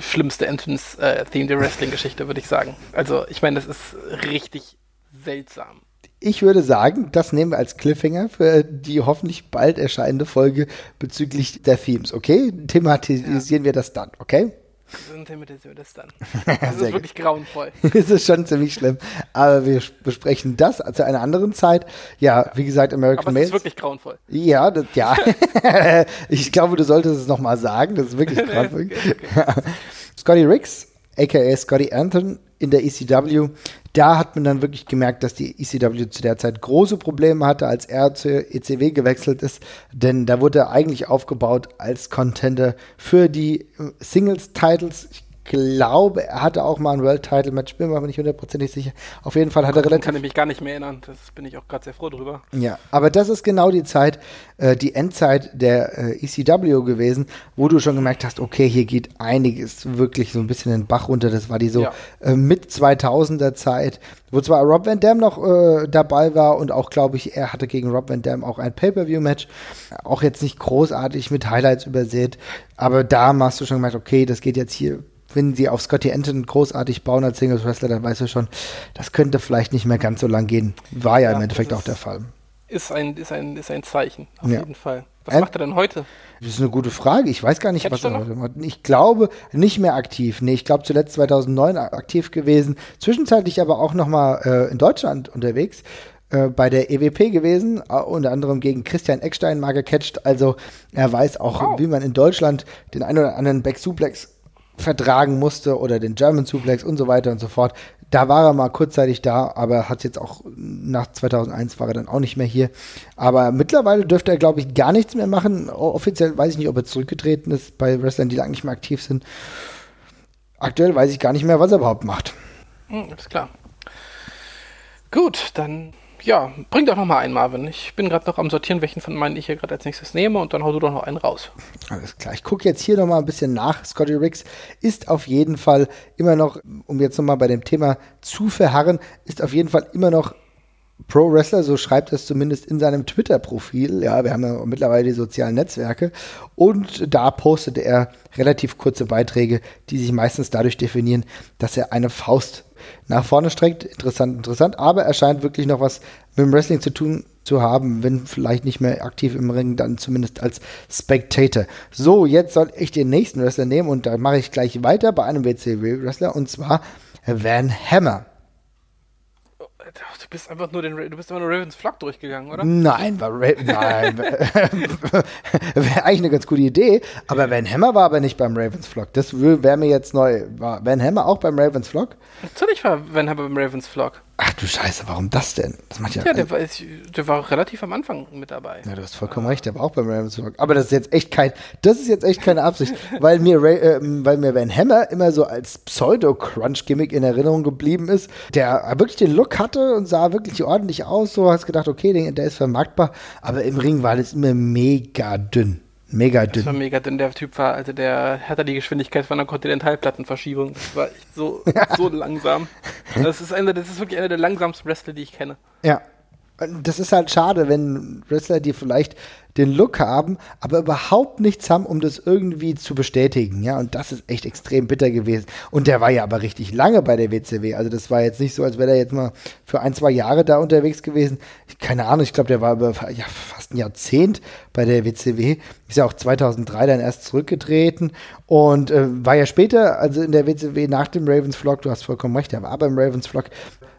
schlimmste Entrance-Theme äh, der Wrestling-Geschichte, würde ich sagen. Also, ich meine, das ist richtig seltsam ich würde sagen, das nehmen wir als Cliffhanger für die hoffentlich bald erscheinende Folge bezüglich der Themes, okay? Thematisieren ja. wir das dann, okay? Dann thematisieren wir das dann. Das ist wirklich grauenvoll. das ist schon ziemlich schlimm. Aber wir besprechen das zu einer anderen Zeit. Ja, wie gesagt, American Aber es ist wirklich grauenvoll. Ja, das, ja. ich glaube, du solltest es nochmal sagen. Das ist wirklich grauenvoll. okay, okay. Scotty Riggs, aka Scotty Anton in der ECW da hat man dann wirklich gemerkt, dass die ECW zu der Zeit große Probleme hatte, als er zur ECW gewechselt ist, denn da wurde er eigentlich aufgebaut als Contender für die äh, Singles-Titles. Ich glaube, er hatte auch mal ein World-Title-Match, bin mir aber nicht hundertprozentig sicher. Auf jeden Fall hat er relativ. Kann ich mich gar nicht mehr erinnern, das bin ich auch gerade sehr froh drüber. Ja, aber das ist genau die Zeit, äh, die Endzeit der äh, ECW gewesen, wo du schon gemerkt hast, okay, hier geht einiges wirklich so ein bisschen in den Bach runter. Das war die so ja. äh, mit 2000er Zeit, wo zwar Rob Van Dam noch äh, dabei war und auch, glaube ich, er hatte gegen Rob Van Dam auch ein Pay-Per-View-Match. Auch jetzt nicht großartig mit Highlights übersät, aber da hast du schon gemerkt, okay, das geht jetzt hier wenn sie auf Scotty Anton großartig bauen als Singles Wrestler, dann weißt du schon, das könnte vielleicht nicht mehr ganz so lang gehen. War ja, ja im Endeffekt auch der Fall. Ist ein, ist ein, ist ein Zeichen, auf ja. jeden Fall. Was äh, macht er denn heute? Das ist eine gute Frage. Ich weiß gar nicht, Kennst was er heute macht. Ich glaube, nicht mehr aktiv. Nee, ich glaube zuletzt 2009 aktiv gewesen. Zwischenzeitlich aber auch noch mal äh, in Deutschland unterwegs äh, bei der EWP gewesen, uh, unter anderem gegen Christian Eckstein mal gecatcht. Also er weiß auch, wow. wie man in Deutschland den einen oder anderen Back-Suplex vertragen musste oder den German Suplex und so weiter und so fort. Da war er mal kurzzeitig da, aber hat jetzt auch nach 2001 war er dann auch nicht mehr hier. Aber mittlerweile dürfte er, glaube ich, gar nichts mehr machen. Offiziell weiß ich nicht, ob er zurückgetreten ist bei Wrestlern, die lange nicht mehr aktiv sind. Aktuell weiß ich gar nicht mehr, was er überhaupt macht. Hm, ist klar. Gut, dann ja, bring doch noch mal einen, Marvin. Ich bin gerade noch am Sortieren, welchen von meinen ich hier gerade als nächstes nehme und dann hau du doch noch einen raus. Alles klar. Ich gucke jetzt hier noch mal ein bisschen nach. Scotty Riggs ist auf jeden Fall immer noch, um jetzt noch mal bei dem Thema zu verharren, ist auf jeden Fall immer noch Pro Wrestler, so schreibt es zumindest in seinem Twitter-Profil. Ja, wir haben ja mittlerweile die sozialen Netzwerke. Und da postete er relativ kurze Beiträge, die sich meistens dadurch definieren, dass er eine Faust nach vorne streckt. Interessant, interessant. Aber er scheint wirklich noch was mit dem Wrestling zu tun zu haben, wenn vielleicht nicht mehr aktiv im Ring, dann zumindest als Spectator. So, jetzt soll ich den nächsten Wrestler nehmen und da mache ich gleich weiter bei einem WCW-Wrestler und zwar Van Hammer. Du bist einfach nur den, du bist einfach nur Ravens Flock durchgegangen, oder? Nein, war Ra nein, wäre eigentlich eine ganz gute Idee. Aber Van Hammer war aber nicht beim Ravens Flock. Das wäre mir jetzt neu. War Van Hammer auch beim Ravens Flock? Natürlich war Van Hammer beim Ravens Flock. Ach du Scheiße, warum das denn? Das macht ja. Ja, der war, der war relativ am Anfang mit dabei. Ja, du hast vollkommen recht, der war auch beim Ravensburg. Aber das ist jetzt echt kein, das ist jetzt echt keine Absicht, weil mir, Ray, äh, weil mir Van Hammer immer so als Pseudo-Crunch-Gimmick in Erinnerung geblieben ist, der wirklich den Look hatte und sah wirklich ordentlich aus. So hast gedacht, okay, der, der ist vermarktbar, aber im Ring war das immer mega dünn. Mega dünn. Das war mega dünn. Der Typ war, also der hatte die Geschwindigkeit von einer Kontinentalplattenverschiebung. Das war echt so, so langsam. Das ist, eine, das ist wirklich einer der langsamsten Wrestler, die ich kenne. Ja. Das ist halt schade, wenn Wrestler, die vielleicht den Look haben, aber überhaupt nichts haben, um das irgendwie zu bestätigen. Ja, und das ist echt extrem bitter gewesen. Und der war ja aber richtig lange bei der WCW. Also das war jetzt nicht so, als wäre er jetzt mal für ein, zwei Jahre da unterwegs gewesen. Keine Ahnung, ich glaube, der war über ja, fast ein Jahrzehnt bei der WCW. Ist ja auch 2003 dann erst zurückgetreten und äh, war ja später, also in der WCW nach dem Ravens Vlog, du hast vollkommen recht, er war beim Ravens Vlog,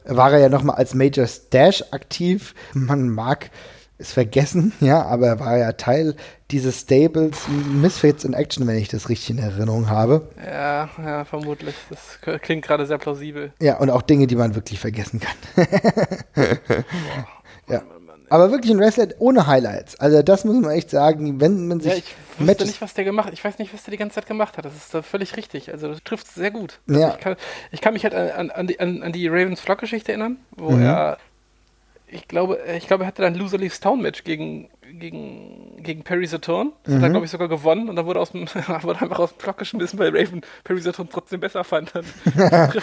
war er ja nochmal als Major Stash aktiv. Man mag ist vergessen, ja, aber er war ja Teil dieses Stables Misfits in Action, wenn ich das richtig in Erinnerung habe. Ja, ja, vermutlich. Das klingt gerade sehr plausibel. Ja, und auch Dinge, die man wirklich vergessen kann. ja. Aber wirklich ein Wrestler ohne Highlights. Also das muss man echt sagen, wenn man sich. Ja, ich wusste nicht, was der gemacht hat. Ich weiß nicht, was der die ganze Zeit gemacht hat. Das ist da völlig richtig. Also das trifft sehr gut. Also ja. ich, kann, ich, kann, mich halt an, an, die, an, an die Ravens Flock-Geschichte erinnern, wo mhm. er ich glaube, ich glaube, er hatte dann Loser Leaves Town Match gegen, gegen, gegen Perry Saturn. Das mhm. hat er, mhm. glaube ich, sogar gewonnen und dann wurde, aus dem, wurde einfach aus dem Block geschmissen, weil Raven Perry Saturn trotzdem besser fand. das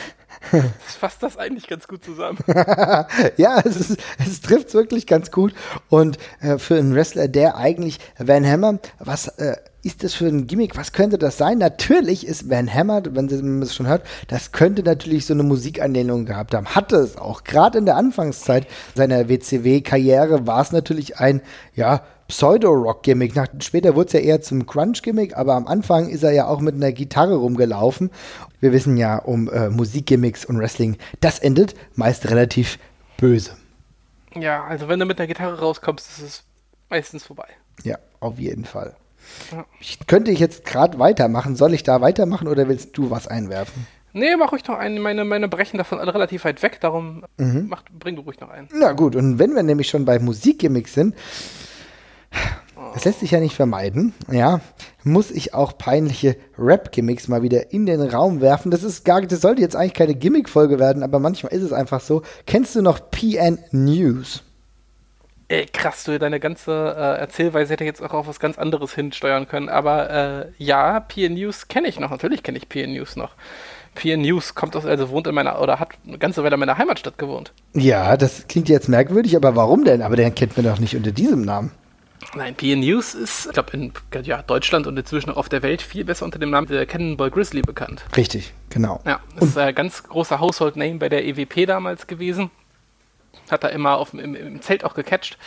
fasst das eigentlich ganz gut zusammen. ja, es, ist, es trifft wirklich ganz gut. Und äh, für einen Wrestler, der eigentlich Van Hammer, was äh, ist das für ein Gimmick? Was könnte das sein? Natürlich ist Van Hammer, wenn man es schon hört, das könnte natürlich so eine Musikanlehnung gehabt haben. Hatte es auch. Gerade in der Anfangszeit seiner WCW-Karriere war es natürlich ein, ja, Pseudo-Rock-Gimmick. Später wurde es ja eher zum Crunch-Gimmick, aber am Anfang ist er ja auch mit einer Gitarre rumgelaufen. Wir wissen ja um äh, Musikgimmicks und Wrestling, das endet meist relativ böse. Ja, also wenn du mit einer Gitarre rauskommst, ist es meistens vorbei. Ja, auf jeden Fall. Ich, könnte ich jetzt gerade weitermachen. Soll ich da weitermachen oder willst du was einwerfen? Nee, mach ruhig noch einen. Meine, meine brechen davon alle relativ weit weg, darum mhm. mach, bring du ruhig noch einen. Na gut, und wenn wir nämlich schon bei Musikgimmicks sind, das lässt sich ja nicht vermeiden, ja, muss ich auch peinliche Rap-Gimmicks mal wieder in den Raum werfen. Das ist gar, das sollte jetzt eigentlich keine Gimmick-Folge werden, aber manchmal ist es einfach so. Kennst du noch PN News? Ey, krass, du, deine ganze äh, Erzählweise hätte jetzt auch auf was ganz anderes hinsteuern können. Aber äh, ja, PN News kenne ich noch. Natürlich kenne ich PN News noch. PN News kommt aus, also wohnt in meiner, oder hat eine ganze Weile in meiner Heimatstadt gewohnt. Ja, das klingt jetzt merkwürdig, aber warum denn? Aber den kennt man doch nicht unter diesem Namen. Nein, PN News ist, ich glaube, in ja, Deutschland und inzwischen auch auf der Welt viel besser unter dem Namen der Cannonball Grizzly bekannt. Richtig, genau. Ja, das ist ein ganz großer Household Name bei der EWP damals gewesen hat er immer auf, im, im Zelt auch gecatcht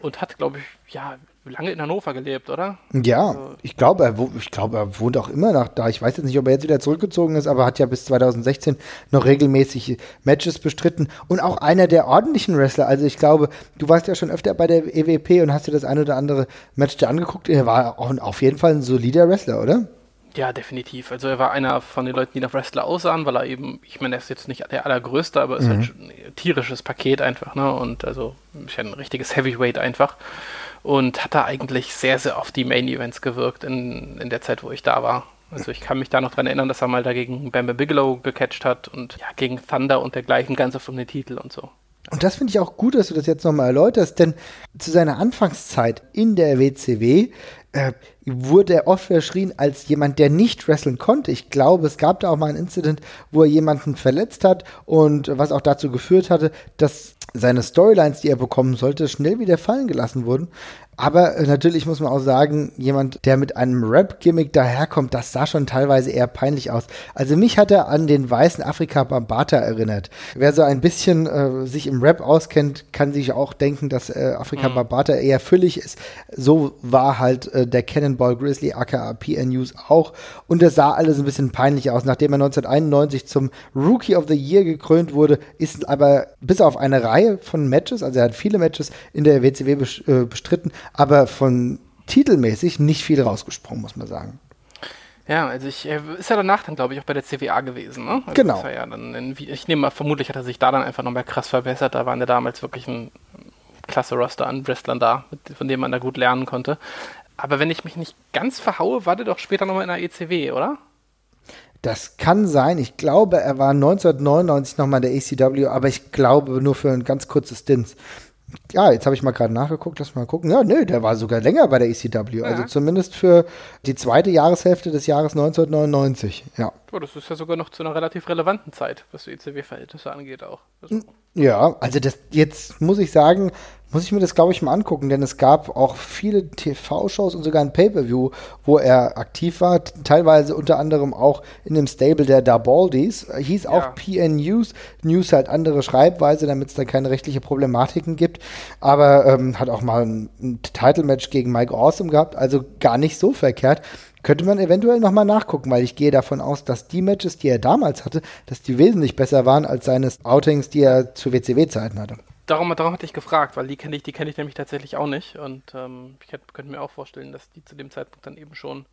und hat, glaube ich, ja, lange in Hannover gelebt, oder? Ja, also, ich glaube, er, ich glaube, er wohnt auch immer noch da. Ich weiß jetzt nicht, ob er jetzt wieder zurückgezogen ist, aber hat ja bis 2016 noch regelmäßig Matches bestritten und auch einer der ordentlichen Wrestler. Also ich glaube, du warst ja schon öfter bei der EWP und hast dir das ein oder andere Match da angeguckt. Er war auch auf jeden Fall ein solider Wrestler, oder? Ja, definitiv. Also er war einer von den Leuten, die nach Wrestler aussahen, weil er eben, ich meine, er ist jetzt nicht der allergrößte, aber ist halt mhm. halt ein tierisches Paket einfach, ne? Und also ist ja ein richtiges Heavyweight einfach. Und hat da eigentlich sehr, sehr oft die Main Events gewirkt in, in der Zeit, wo ich da war. Also ich kann mich da noch dran erinnern, dass er mal dagegen Bam Bigelow gecatcht hat und ja, gegen Thunder und dergleichen, ganz oft um den Titel und so. Und das finde ich auch gut, dass du das jetzt nochmal erläuterst, denn zu seiner Anfangszeit in der WCW äh, wurde er oft verschrien als jemand, der nicht wresteln konnte. Ich glaube, es gab da auch mal ein Incident, wo er jemanden verletzt hat und was auch dazu geführt hatte, dass seine Storylines, die er bekommen sollte, schnell wieder fallen gelassen wurden. Aber äh, natürlich muss man auch sagen, jemand, der mit einem Rap-Gimmick daherkommt, das sah schon teilweise eher peinlich aus. Also mich hat er an den weißen Afrika Bambata erinnert. Wer so ein bisschen äh, sich im Rap auskennt, kann sich auch denken, dass äh, Afrika mhm. Bambata eher füllig ist. So war halt äh, der Cannonball Grizzly aka PN News auch. Und das sah alles ein bisschen peinlich aus. Nachdem er 1991 zum Rookie of the Year gekrönt wurde, ist aber bis auf eine Reihe von Matches, also er hat viele Matches in der WCW äh, bestritten, aber von titelmäßig nicht viel rausgesprungen, muss man sagen. Ja, also ich ist ja danach dann, glaube ich, auch bei der CWA gewesen, ne? Also genau. Ja in, ich nehme mal, vermutlich hat er sich da dann einfach nochmal krass verbessert. Da waren ja damals wirklich ein klasse Roster an Wrestlern da, von dem man da gut lernen konnte. Aber wenn ich mich nicht ganz verhaue, war der doch später nochmal in der ECW, oder? Das kann sein. Ich glaube, er war 1999 nochmal in der ECW, aber ich glaube nur für ein ganz kurzes Stint ja, jetzt habe ich mal gerade nachgeguckt, lass mal gucken. Ja, nö, der war sogar länger bei der ECW. Ja. Also zumindest für die zweite Jahreshälfte des Jahres 1999. Ja. Oh, das ist ja sogar noch zu einer relativ relevanten Zeit, was die ECW-Verhältnisse angeht auch. Also ja, also das jetzt muss ich sagen, muss ich mir das, glaube ich, mal angucken, denn es gab auch viele TV-Shows und sogar ein Pay-Per-View, wo er aktiv war, teilweise unter anderem auch in dem Stable der Darbaldis. Hieß auch ja. PN News. News halt andere Schreibweise, damit es da keine rechtliche Problematiken gibt. Aber ähm, hat auch mal ein, ein Title-Match gegen Mike Awesome gehabt, also gar nicht so verkehrt. Könnte man eventuell nochmal nachgucken, weil ich gehe davon aus, dass die Matches, die er damals hatte, dass die wesentlich besser waren als seine Outings, die er zu WCW-Zeiten hatte darum, darum hatte ich gefragt, weil die kenne ich, die kenne ich nämlich tatsächlich auch nicht. Und ähm, ich könnte mir auch vorstellen, dass die zu dem Zeitpunkt dann eben schon,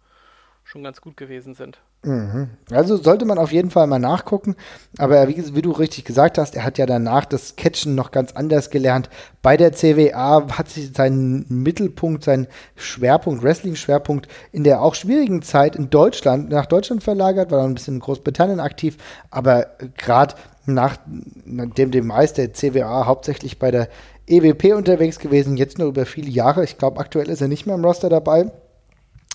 schon ganz gut gewesen sind. Mhm. Also sollte man auf jeden Fall mal nachgucken. Aber wie, wie, du richtig gesagt hast, er hat ja danach das Catchen noch ganz anders gelernt. Bei der CWA hat sich seinen Mittelpunkt, seinen Schwerpunkt, Wrestling-Schwerpunkt in der auch schwierigen Zeit in Deutschland, nach Deutschland verlagert, war dann ein bisschen in Großbritannien aktiv. Aber gerade nachdem dem meist der CWA hauptsächlich bei der EWP unterwegs gewesen, jetzt nur über viele Jahre. Ich glaube, aktuell ist er nicht mehr im Roster dabei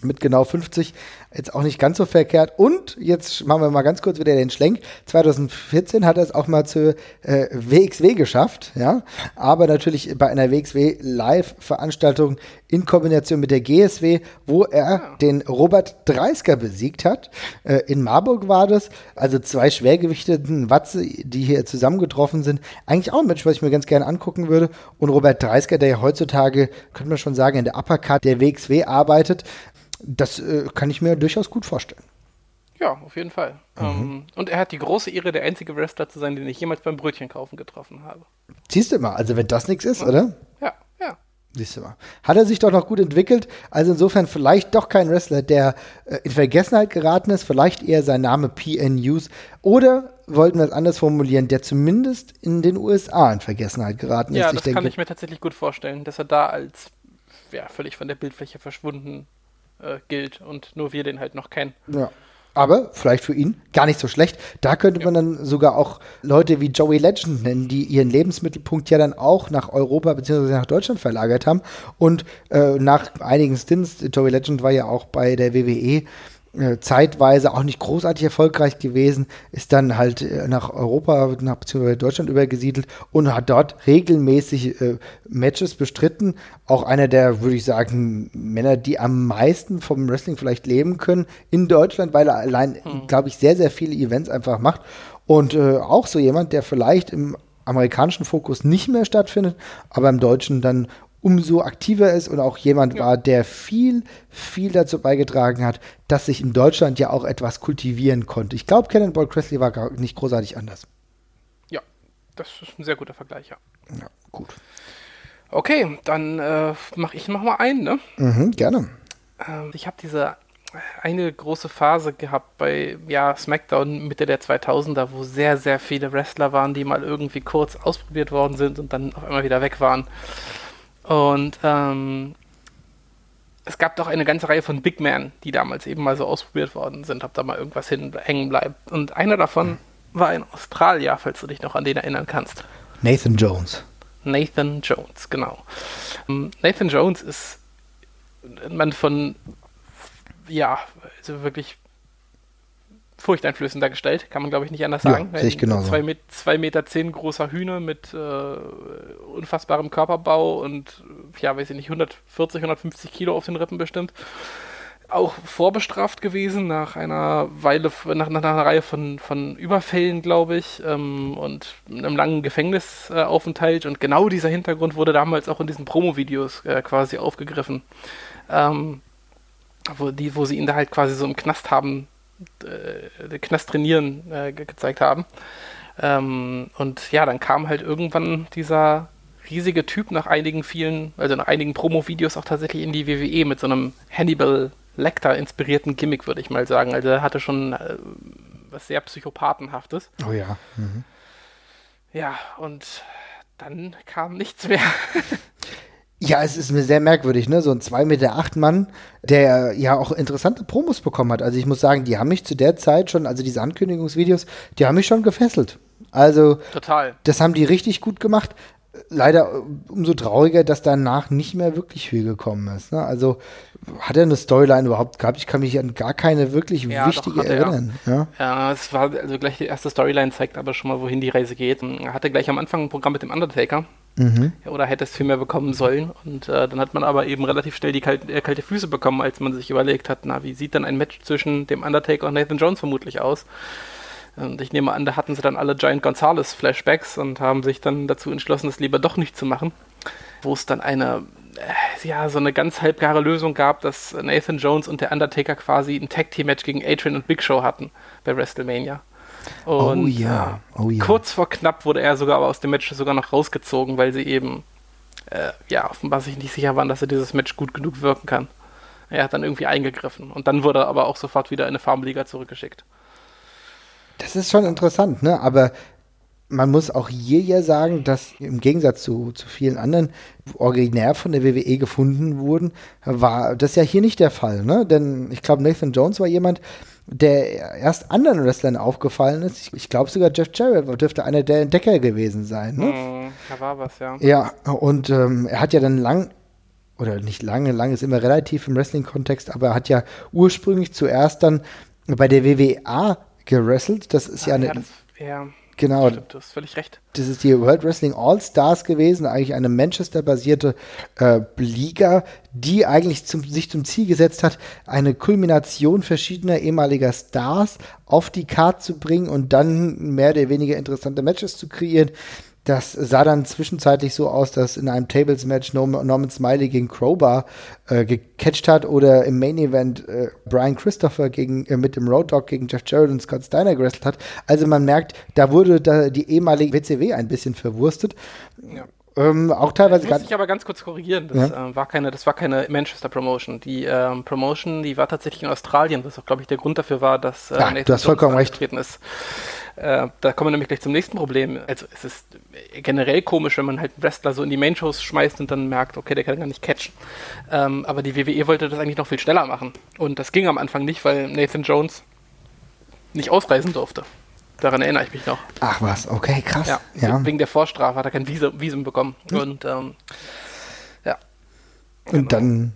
mit genau 50 jetzt auch nicht ganz so verkehrt. Und jetzt machen wir mal ganz kurz wieder den Schlenk. 2014 hat er es auch mal zur äh, WXW geschafft, ja. Aber natürlich bei einer WXW Live-Veranstaltung in Kombination mit der GSW, wo er ja. den Robert Dreisker besiegt hat. Äh, in Marburg war das. Also zwei schwergewichteten Watze, die hier zusammengetroffen sind. Eigentlich auch ein Mensch, was ich mir ganz gerne angucken würde. Und Robert Dreisker, der ja heutzutage, könnte man schon sagen, in der Uppercut der WXW arbeitet, das äh, kann ich mir durchaus gut vorstellen. Ja, auf jeden Fall. Mhm. Ähm, und er hat die große Ehre, der einzige Wrestler zu sein, den ich jemals beim Brötchen kaufen getroffen habe. Siehst du mal, also wenn das nichts ist, ja. oder? Ja, ja. Siehst du mal. Hat er sich doch noch gut entwickelt. Also insofern vielleicht doch kein Wrestler, der äh, in Vergessenheit geraten ist. Vielleicht eher sein Name PN News. Oder wollten wir es anders formulieren, der zumindest in den USA in Vergessenheit geraten ja, ist. Ja, das kann ich mir tatsächlich gut vorstellen, dass er da als ja, völlig von der Bildfläche verschwunden äh, gilt und nur wir den halt noch kennen. Ja. Aber vielleicht für ihn gar nicht so schlecht. Da könnte ja. man dann sogar auch Leute wie Joey Legend nennen, die ihren Lebensmittelpunkt ja dann auch nach Europa bzw. nach Deutschland verlagert haben. Und äh, nach einigen Stints, Joey Legend war ja auch bei der WWE zeitweise auch nicht großartig erfolgreich gewesen, ist dann halt äh, nach Europa, nach beziehungsweise Deutschland übergesiedelt und hat dort regelmäßig äh, Matches bestritten. Auch einer der, würde ich sagen, Männer, die am meisten vom Wrestling vielleicht leben können in Deutschland, weil er allein, mhm. glaube ich, sehr, sehr viele Events einfach macht. Und äh, auch so jemand, der vielleicht im amerikanischen Fokus nicht mehr stattfindet, aber im Deutschen dann umso aktiver ist und auch jemand ja. war, der viel, viel dazu beigetragen hat, dass sich in Deutschland ja auch etwas kultivieren konnte. Ich glaube, Cannonball Cressley war gar nicht großartig anders. Ja, das ist ein sehr guter Vergleich, ja. Ja, gut. Okay, dann äh, mache ich noch mal einen, ne? Mhm, gerne. Ähm, ich habe diese eine große Phase gehabt bei ja, SmackDown Mitte der 2000er, wo sehr, sehr viele Wrestler waren, die mal irgendwie kurz ausprobiert worden sind und dann auf einmal wieder weg waren. Und ähm, es gab doch eine ganze Reihe von Big Men, die damals eben mal so ausprobiert worden sind, ob da mal irgendwas hin, hängen bleibt. Und einer davon war ein Australier, falls du dich noch an den erinnern kannst. Nathan Jones. Nathan Jones, genau. Ähm, Nathan Jones ist man von ja, also wirklich furchteinflößend dargestellt, kann man glaube ich nicht anders sagen. Ja, sehe ich genauso. Zwei, Met zwei Meter zehn großer Hühner mit äh, unfassbarem Körperbau und ja, weiß ich nicht, 140, 150 Kilo auf den Rippen bestimmt. Auch vorbestraft gewesen nach einer Weile, nach, nach einer Reihe von, von Überfällen, glaube ich, ähm, und einem langen Gefängnisaufenthalt. Und genau dieser Hintergrund wurde damals auch in diesen Promo-Videos äh, quasi aufgegriffen. Ähm, wo, die, wo sie ihn da halt quasi so im Knast haben äh, Knast trainieren äh, ge gezeigt haben. Ähm, und ja, dann kam halt irgendwann dieser riesige Typ nach einigen vielen, also nach einigen Promo-Videos auch tatsächlich in die WWE mit so einem Hannibal Lecter inspirierten Gimmick, würde ich mal sagen. Also er hatte schon äh, was sehr Psychopathenhaftes. Oh ja. Mhm. Ja, und dann kam nichts mehr. Ja, es ist mir sehr merkwürdig, ne? So ein 2,8 Meter acht Mann, der ja auch interessante Promos bekommen hat. Also ich muss sagen, die haben mich zu der Zeit schon, also diese Ankündigungsvideos, die haben mich schon gefesselt. Also total. Das haben die richtig gut gemacht. Leider äh, umso trauriger, dass danach nicht mehr wirklich viel gekommen ist. Ne? Also hat er eine Storyline überhaupt gehabt? Ich kann mich an gar keine wirklich ja, wichtige doch, erinnern. Ja. ja, es war also gleich die erste Storyline zeigt aber schon mal, wohin die Reise geht. Er hatte gleich am Anfang ein Programm mit dem Undertaker Mhm. Oder hätte es viel mehr bekommen sollen. Und äh, dann hat man aber eben relativ schnell die kalte, äh, kalte Füße bekommen, als man sich überlegt hat, na, wie sieht dann ein Match zwischen dem Undertaker und Nathan Jones vermutlich aus? Und ich nehme an, da hatten sie dann alle Giant Gonzalez Flashbacks und haben sich dann dazu entschlossen, das lieber doch nicht zu machen. Wo es dann eine, äh, ja, so eine ganz halbgare Lösung gab, dass Nathan Jones und der Undertaker quasi ein Tag Team Match gegen Adrian und Big Show hatten bei WrestleMania. Oh und, oh ja, oh ja. Kurz vor knapp wurde er sogar aus dem Match sogar noch rausgezogen, weil sie eben äh, ja offenbar sich nicht sicher waren, dass er dieses Match gut genug wirken kann. Er hat dann irgendwie eingegriffen und dann wurde er aber auch sofort wieder in eine Farmliga zurückgeschickt. Das ist schon interessant, ne? Aber man muss auch hier ja sagen, dass im Gegensatz zu, zu vielen anderen originär von der WWE gefunden wurden, war das ja hier nicht der Fall, ne? Denn ich glaube, Nathan Jones war jemand, der erst anderen Wrestlern aufgefallen ist. Ich, ich glaube sogar Jeff Jarrett dürfte einer der Entdecker gewesen sein. Ne? Mm, da war was, ja. Ja, und ähm, er hat ja dann lang, oder nicht lange, lang ist immer relativ im Wrestling-Kontext, aber er hat ja ursprünglich zuerst dann bei der WWA gewrestelt. Das ist ah, ja eine. Ja, das, ja. Genau. Stimmt, du hast völlig recht. Das ist die World Wrestling All-Stars gewesen, eigentlich eine Manchester-basierte äh, Liga, die eigentlich zum, sich zum Ziel gesetzt hat, eine Kulmination verschiedener ehemaliger Stars auf die Karte zu bringen und dann mehr oder weniger interessante Matches zu kreieren. Das sah dann zwischenzeitlich so aus, dass in einem Tables-Match Norman Smiley gegen Crowbar äh, gecatcht hat oder im Main-Event äh, Brian Christopher gegen, äh, mit dem Road Dog gegen Jeff Jarrett und Scott Steiner gewrestelt hat. Also man merkt, da wurde da die ehemalige WCW ein bisschen verwurstet. Ja. Ähm, auch teilweise. Muss ich aber ganz kurz korrigieren. Das, ja. äh, war keine, das war keine Manchester Promotion. Die ähm, Promotion, die war tatsächlich in Australien, was auch, glaube ich, der Grund dafür war, dass äh, ja, Nathan du hast vollkommen recht. ist. Äh, da kommen wir nämlich gleich zum nächsten Problem. Also es ist generell komisch, wenn man halt einen Wrestler so in die Main-Shows schmeißt und dann merkt, okay, der kann gar nicht catchen. Ähm, aber die WWE wollte das eigentlich noch viel schneller machen. Und das ging am Anfang nicht, weil Nathan Jones nicht ausreisen durfte. Daran erinnere ich mich noch. Ach was, okay, krass. Ja, ja. wegen der Vorstrafe hat er kein Visum, Visum bekommen. Hm. Und ähm, ja. Und genau. dann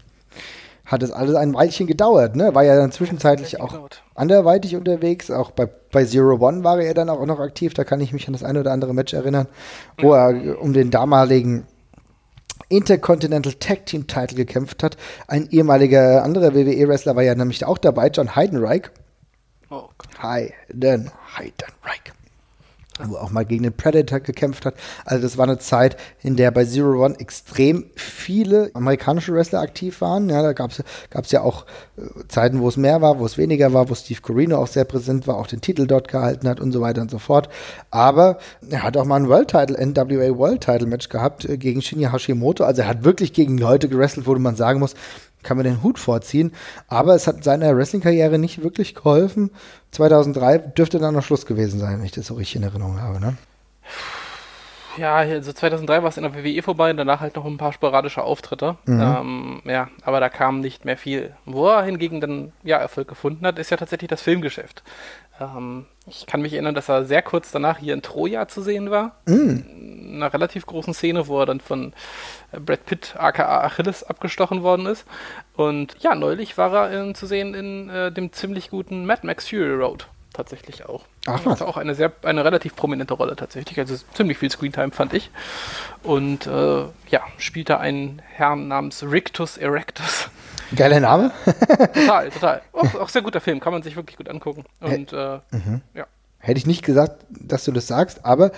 hat es alles ein Weilchen gedauert, ne? War ja dann zwischenzeitlich auch gedauert. anderweitig unterwegs. Auch bei, bei Zero One war er dann auch noch aktiv. Da kann ich mich an das eine oder andere Match erinnern, wo er um den damaligen Intercontinental Tag Team Title gekämpft hat. Ein ehemaliger anderer WWE-Wrestler war ja nämlich auch dabei, John Heidenreich. Oh Gott. Heiden, Heidenreich wo auch mal gegen den Predator gekämpft hat. Also das war eine Zeit, in der bei Zero One extrem viele amerikanische Wrestler aktiv waren. Ja, da gab es ja auch äh, Zeiten, wo es mehr war, wo es weniger war, wo Steve Corino auch sehr präsent war, auch den Titel dort gehalten hat und so weiter und so fort. Aber er hat auch mal ein World Title, NWA World Title Match gehabt äh, gegen Shinya Hashimoto. Also er hat wirklich gegen Leute gewrestelt, wo man sagen muss, kann man den Hut vorziehen. Aber es hat seiner Wrestling-Karriere nicht wirklich geholfen. 2003 dürfte dann noch Schluss gewesen sein, wenn ich das so richtig in Erinnerung habe. Ne? Ja, also 2003 war es in der WWE vorbei, danach halt noch ein paar sporadische Auftritte. Mhm. Ähm, ja, aber da kam nicht mehr viel. Wo er hingegen dann ja Erfolg gefunden hat, ist ja tatsächlich das Filmgeschäft. Ähm, ich kann mich erinnern, dass er sehr kurz danach hier in Troja zu sehen war. Mm. In einer relativ großen Szene, wo er dann von äh, Brad Pitt aka Achilles abgestochen worden ist. Und ja, neulich war er in, zu sehen in äh, dem ziemlich guten Mad Max Fury Road tatsächlich auch. Ach was. Hatte auch eine sehr, eine relativ prominente Rolle tatsächlich. Also ziemlich viel Screentime fand ich. Und äh, ja, spielte einen Herrn namens Rictus Erectus. Geiler Name. total, total. Auch, auch, sehr guter Film, kann man sich wirklich gut angucken. Und äh, mhm. ja. Hätte ich nicht gesagt, dass du das sagst, aber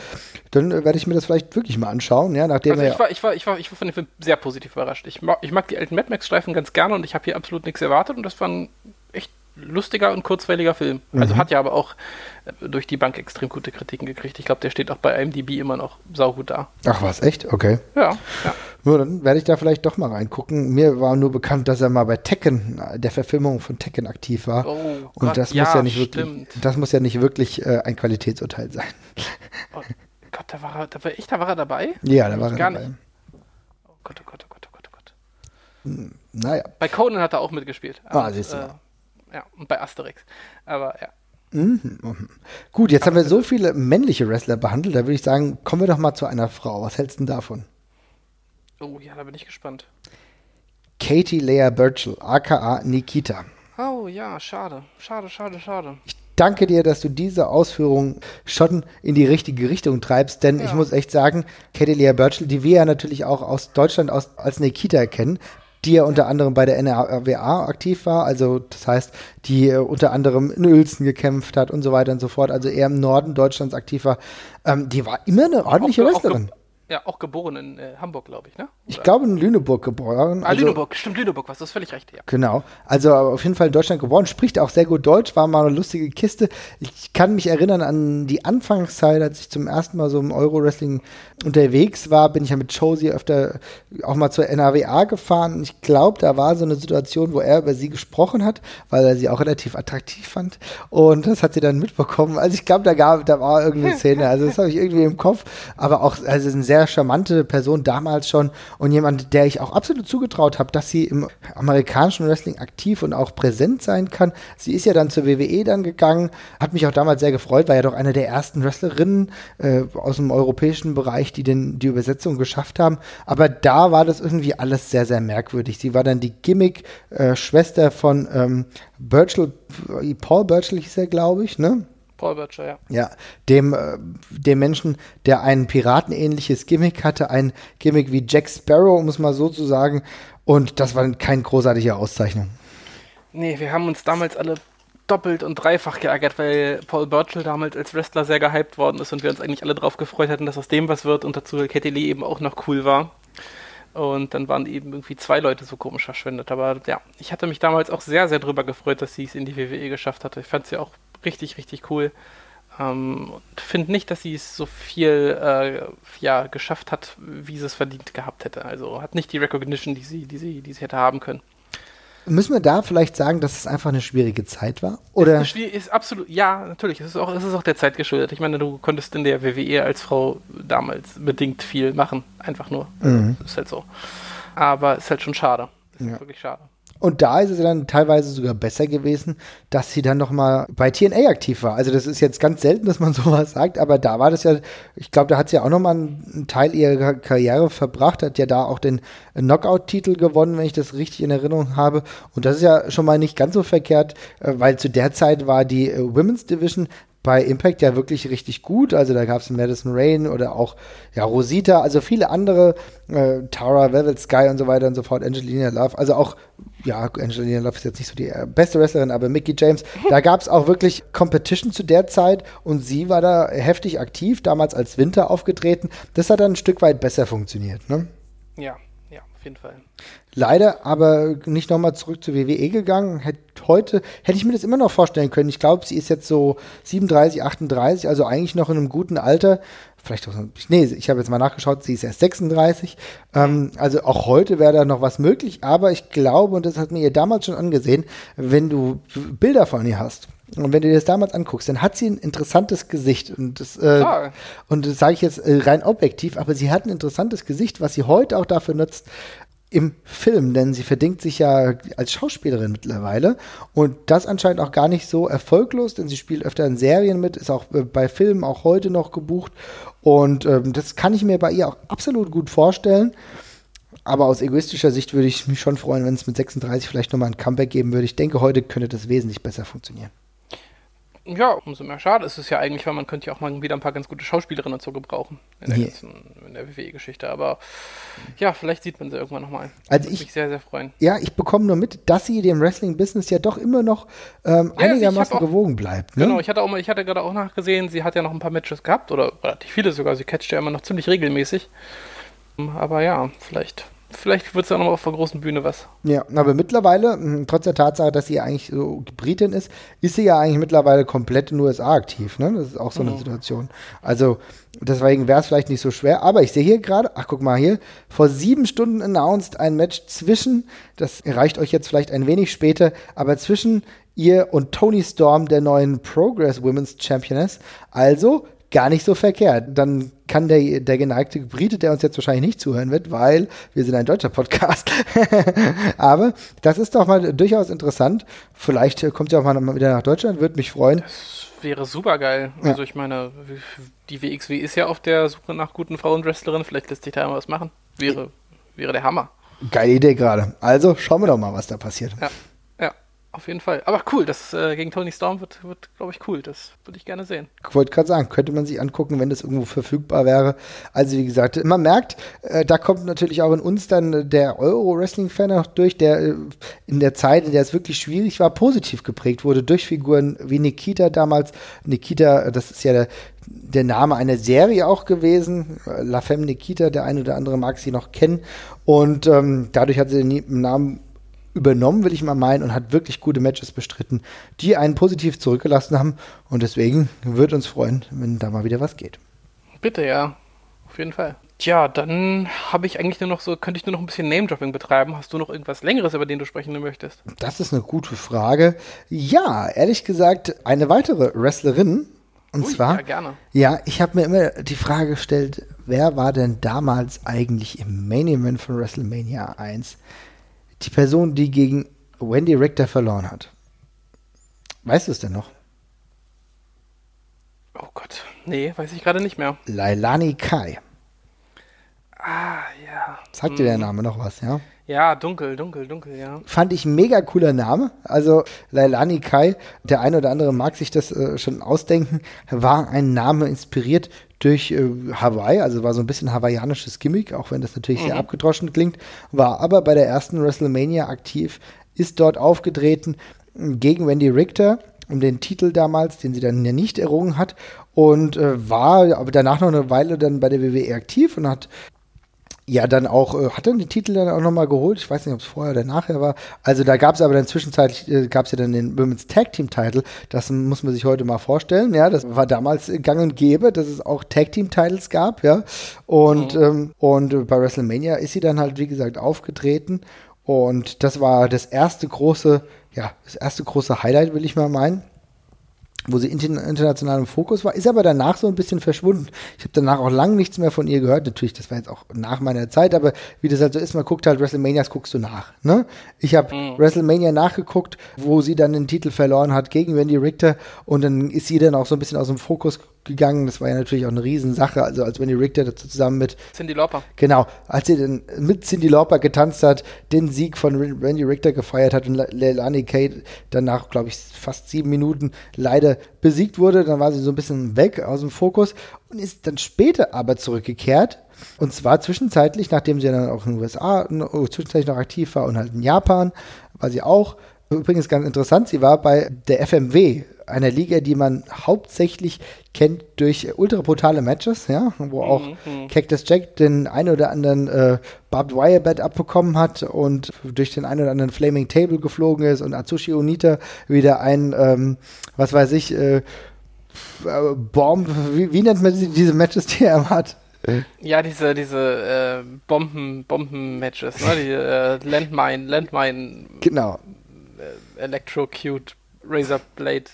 dann werde ich mir das vielleicht wirklich mal anschauen, ja, nachdem also ich war, ich war, ich war, ich war von dem Film sehr positiv überrascht. Ich mag, ich mag die alten Mad Max-Streifen ganz gerne und ich habe hier absolut nichts erwartet und das war ein echt lustiger und kurzweiliger Film. Also mhm. Also hat ja aber auch äh, durch die Bank extrem gute Kritiken gekriegt. Ich glaube, der steht auch bei IMDb immer noch saugut da. Ach was, echt? Okay. Ja, ja. Nur dann werde ich da vielleicht doch mal reingucken. Mir war nur bekannt, dass er mal bei Tekken, der Verfilmung von Tekken aktiv war. Oh, und Gott, das ja, muss ja nicht wirklich, das muss ja nicht wirklich äh, ein Qualitätsurteil sein. Oh Gott, da war er, da war ich, da war er dabei? Ja, da war er gar dabei. Nicht. Oh Gott, oh Gott, oh Gott, oh Gott, oh Gott. Hm, naja. Bei Conan hat er auch mitgespielt. Ah, siehst du äh, ja, und bei Asterix. Aber ja. Mhm, mhm. Gut, jetzt Aber haben wir so viele männliche Wrestler behandelt, da würde ich sagen, kommen wir doch mal zu einer Frau. Was hältst du denn davon? Oh ja, da bin ich gespannt. Katie Leah Burchell, aka Nikita. Oh ja, schade, schade, schade, schade. Ich danke dir, dass du diese Ausführung schon in die richtige Richtung treibst, denn ja. ich muss echt sagen, Katie Leah Burchell, die wir ja natürlich auch aus Deutschland aus, als Nikita kennen, die ja unter anderem bei der NRWA aktiv war, also das heißt, die äh, unter anderem in Uelzen gekämpft hat und so weiter und so fort, also eher im Norden Deutschlands aktiv war, ähm, die war immer eine ordentliche Wrestlerin. Ja, auch geboren in äh, Hamburg, glaube ich, ne? Oder? Ich glaube in Lüneburg geboren. Ah, also, Lüneburg, stimmt, Lüneburg, was, du hast völlig recht, ja. Genau. Also auf jeden Fall in Deutschland geboren, spricht auch sehr gut Deutsch, war mal eine lustige Kiste. Ich kann mich erinnern an die Anfangszeit, als ich zum ersten Mal so im Euro-Wrestling unterwegs war, bin ich ja mit Josie öfter auch mal zur NAWA gefahren. Ich glaube, da war so eine Situation, wo er über sie gesprochen hat, weil er sie auch relativ attraktiv fand. Und das hat sie dann mitbekommen. Also ich glaube, da gab, da war irgendeine Szene. Also das habe ich irgendwie im Kopf. Aber auch, also ein sehr sehr charmante Person damals schon und jemand, der ich auch absolut zugetraut habe, dass sie im amerikanischen Wrestling aktiv und auch präsent sein kann. Sie ist ja dann zur WWE dann gegangen, hat mich auch damals sehr gefreut, war ja doch eine der ersten Wrestlerinnen äh, aus dem europäischen Bereich, die denn die Übersetzung geschafft haben. Aber da war das irgendwie alles sehr, sehr merkwürdig. Sie war dann die Gimmick-Schwester äh, von ähm, Birchall, Paul Birchall hieß er, glaube ich, ne? Paul Bircher, ja. Ja, dem, äh, dem Menschen, der ein piratenähnliches Gimmick hatte, ein Gimmick wie Jack Sparrow, um es mal so zu sagen. Und das war keine großartige Auszeichnung. Nee, wir haben uns damals alle doppelt und dreifach geärgert, weil Paul Birchall damals als Wrestler sehr gehypt worden ist und wir uns eigentlich alle darauf gefreut hatten, dass aus dem was wird und dazu Katie Lee eben auch noch cool war. Und dann waren eben irgendwie zwei Leute so komisch verschwendet. Aber ja, ich hatte mich damals auch sehr, sehr drüber gefreut, dass sie es in die WWE geschafft hatte. Ich fand sie auch richtig, richtig cool. Ähm, und finde nicht, dass sie es so viel äh, ja, geschafft hat, wie sie es verdient gehabt hätte. Also hat nicht die Recognition, die sie, die sie, die sie hätte haben können. Müssen wir da vielleicht sagen, dass es einfach eine schwierige Zeit war? Oder? Ist, ist absolut, ja, natürlich. Es ist, auch, es ist auch der Zeit geschuldet. Ich meine, du konntest in der WWE als Frau damals bedingt viel machen. Einfach nur. Mhm. Ist halt so. Aber es ist halt schon schade. Es ja. ist wirklich schade. Und da ist es dann teilweise sogar besser gewesen, dass sie dann noch mal bei TNA aktiv war. Also das ist jetzt ganz selten, dass man sowas sagt, aber da war das ja, ich glaube, da hat sie ja auch noch mal einen Teil ihrer Karriere verbracht, hat ja da auch den Knockout-Titel gewonnen, wenn ich das richtig in Erinnerung habe. Und das ist ja schon mal nicht ganz so verkehrt, äh, weil zu der Zeit war die äh, Women's Division bei Impact ja wirklich richtig gut. Also da gab es Madison Rain oder auch ja, Rosita, also viele andere, äh, Tara, Velvet Sky und so weiter und so fort, Angelina Love. Also auch, ja, Angelina Love ist jetzt nicht so die äh, beste Wrestlerin, aber Mickey James. Da gab es auch wirklich Competition zu der Zeit und sie war da heftig aktiv, damals als Winter aufgetreten. Das hat dann ein Stück weit besser funktioniert, ne? Ja, ja, auf jeden Fall. Leider aber nicht nochmal zurück zur WWE gegangen. Hätt heute hätte ich mir das immer noch vorstellen können. Ich glaube, sie ist jetzt so 37, 38, also eigentlich noch in einem guten Alter. Vielleicht auch, nee, ich habe jetzt mal nachgeschaut, sie ist erst 36. Ähm, also auch heute wäre da noch was möglich, aber ich glaube, und das hat mir ihr damals schon angesehen, wenn du Bilder von ihr hast, Und wenn du dir das damals anguckst, dann hat sie ein interessantes Gesicht. Und das, äh, und das sage ich jetzt äh, rein objektiv, aber sie hat ein interessantes Gesicht, was sie heute auch dafür nutzt, im Film, denn sie verdingt sich ja als Schauspielerin mittlerweile und das anscheinend auch gar nicht so erfolglos, denn sie spielt öfter in Serien mit, ist auch äh, bei Filmen auch heute noch gebucht und ähm, das kann ich mir bei ihr auch absolut gut vorstellen. Aber aus egoistischer Sicht würde ich mich schon freuen, wenn es mit 36 vielleicht nochmal ein Comeback geben würde. Ich denke, heute könnte das wesentlich besser funktionieren. Ja, umso mehr schade ist es ja eigentlich, weil man könnte ja auch mal wieder ein paar ganz gute Schauspielerinnen dazu gebrauchen in der, yeah. der WWE-Geschichte. Aber ja, vielleicht sieht man sie irgendwann nochmal. Also ich mich sehr, sehr freuen. Ja, ich bekomme nur mit, dass sie dem Wrestling-Business ja doch immer noch ähm, ja, einigermaßen auch, gewogen bleibt. Ne? Genau, ich hatte auch mal, ich hatte gerade auch nachgesehen, sie hat ja noch ein paar Matches gehabt oder relativ viele sogar. Sie catcht ja immer noch ziemlich regelmäßig. Aber ja, vielleicht vielleicht wird es ja nochmal auf der großen Bühne was. Ja, aber mittlerweile, hm, trotz der Tatsache, dass sie eigentlich so Britin ist, ist sie ja eigentlich mittlerweile komplett in den USA aktiv. Ne? Das ist auch so eine mhm. Situation. Also deswegen wäre es vielleicht nicht so schwer. Aber ich sehe hier gerade, ach guck mal hier, vor sieben Stunden announced ein Match zwischen, das erreicht euch jetzt vielleicht ein wenig später, aber zwischen ihr und Tony Storm, der neuen Progress Women's Championess. Also gar nicht so verkehrt. Dann kann der, der geneigte Brite, der uns jetzt wahrscheinlich nicht zuhören wird, weil wir sind ein deutscher Podcast. Aber das ist doch mal durchaus interessant. Vielleicht kommt sie auch mal wieder nach Deutschland, würde mich freuen. Das wäre super geil. Ja. Also ich meine, die WXW ist ja auf der Suche nach guten Frauenwrestlerinnen. Vielleicht lässt sich da mal was machen. Wäre, wäre der Hammer. Geile Idee gerade. Also schauen wir doch mal, was da passiert. Ja. Auf jeden Fall. Aber cool, das äh, gegen Tony Storm wird, wird glaube ich, cool. Das würde ich gerne sehen. Ich wollte gerade sagen, könnte man sich angucken, wenn das irgendwo verfügbar wäre. Also, wie gesagt, man merkt, äh, da kommt natürlich auch in uns dann der Euro-Wrestling-Fan noch durch, der äh, in der Zeit, in der es wirklich schwierig war, positiv geprägt wurde durch Figuren wie Nikita damals. Nikita, das ist ja der, der Name einer Serie auch gewesen. La Femme Nikita, der eine oder andere mag sie noch kennen. Und ähm, dadurch hat sie den Namen übernommen, will ich mal meinen, und hat wirklich gute Matches bestritten, die einen positiv zurückgelassen haben. Und deswegen würde uns freuen, wenn da mal wieder was geht. Bitte, ja. Auf jeden Fall. Tja, dann habe ich eigentlich nur noch so, könnte ich nur noch ein bisschen Name-Dropping betreiben. Hast du noch irgendwas Längeres, über den du sprechen möchtest? Das ist eine gute Frage. Ja, ehrlich gesagt, eine weitere Wrestlerin. Und Ui, zwar, ja, gerne. ja, ich habe mir immer die Frage gestellt, wer war denn damals eigentlich im Main Event von WrestleMania 1? Die Person, die gegen Wendy Richter verloren hat. Weißt du es denn noch? Oh Gott, nee, weiß ich gerade nicht mehr. Lailani Kai. Ah, ja. Sagt dir der hm. Name noch was, ja? Ja, dunkel, dunkel, dunkel, ja. Fand ich ein mega cooler Name. Also Lailani Kai, der eine oder andere mag sich das äh, schon ausdenken, war ein Name inspiriert durch äh, Hawaii, also war so ein bisschen hawaiianisches Gimmick, auch wenn das natürlich mhm. sehr abgedroschen klingt, war aber bei der ersten WrestleMania aktiv, ist dort aufgetreten gegen Wendy Richter um den Titel damals, den sie dann ja nicht errungen hat. Und äh, war aber danach noch eine Weile dann bei der WWE aktiv und hat ja dann auch, äh, hat dann die Titel dann auch nochmal geholt. Ich weiß nicht, ob es vorher oder nachher war. Also da gab es aber dann zwischenzeitlich, äh, gab es ja dann den Women's Tag Team Title. Das muss man sich heute mal vorstellen. Ja, das war damals gang und gäbe, dass es auch Tag Team Titles gab. Ja, und, mhm. ähm, und bei WrestleMania ist sie dann halt, wie gesagt, aufgetreten. Und das war das erste große, ja, das erste große Highlight, will ich mal meinen wo sie international im Fokus war, ist aber danach so ein bisschen verschwunden. Ich habe danach auch lange nichts mehr von ihr gehört. Natürlich, das war jetzt auch nach meiner Zeit, aber wie das halt so ist, man guckt halt WrestleManias, guckst du nach. Ne? Ich habe mhm. WrestleMania nachgeguckt, wo sie dann den Titel verloren hat gegen Wendy Richter und dann ist sie dann auch so ein bisschen aus dem Fokus gegangen. Das war ja natürlich auch eine Riesensache. Also als Wendy Richter dazu zusammen mit Cindy Lauper. Genau, als sie dann mit Cindy Lauper getanzt hat, den Sieg von Wendy Richter gefeiert hat und Leilani Kate danach, glaube ich, fast sieben Minuten leider besiegt wurde. Dann war sie so ein bisschen weg aus dem Fokus und ist dann später aber zurückgekehrt. Und zwar zwischenzeitlich, nachdem sie dann auch in den USA oh, zwischenzeitlich noch aktiv war und halt in Japan, war sie auch. Übrigens ganz interessant, sie war bei der FMW, einer Liga, die man hauptsächlich kennt durch ultra brutale Matches, ja, wo auch mhm. Cactus Jack den einen oder anderen äh, Barbed Wire Bat abbekommen hat und durch den einen oder anderen Flaming Table geflogen ist und Atsushi Onita wieder ein, ähm, was weiß ich, äh, äh Bomb, wie, wie, nennt man diese Matches, die er hat? Ja, diese, diese äh, Bomben, Bomben-Matches, ne? Die äh, Landmine, Landmine. Genau. Electrocute Razor Blade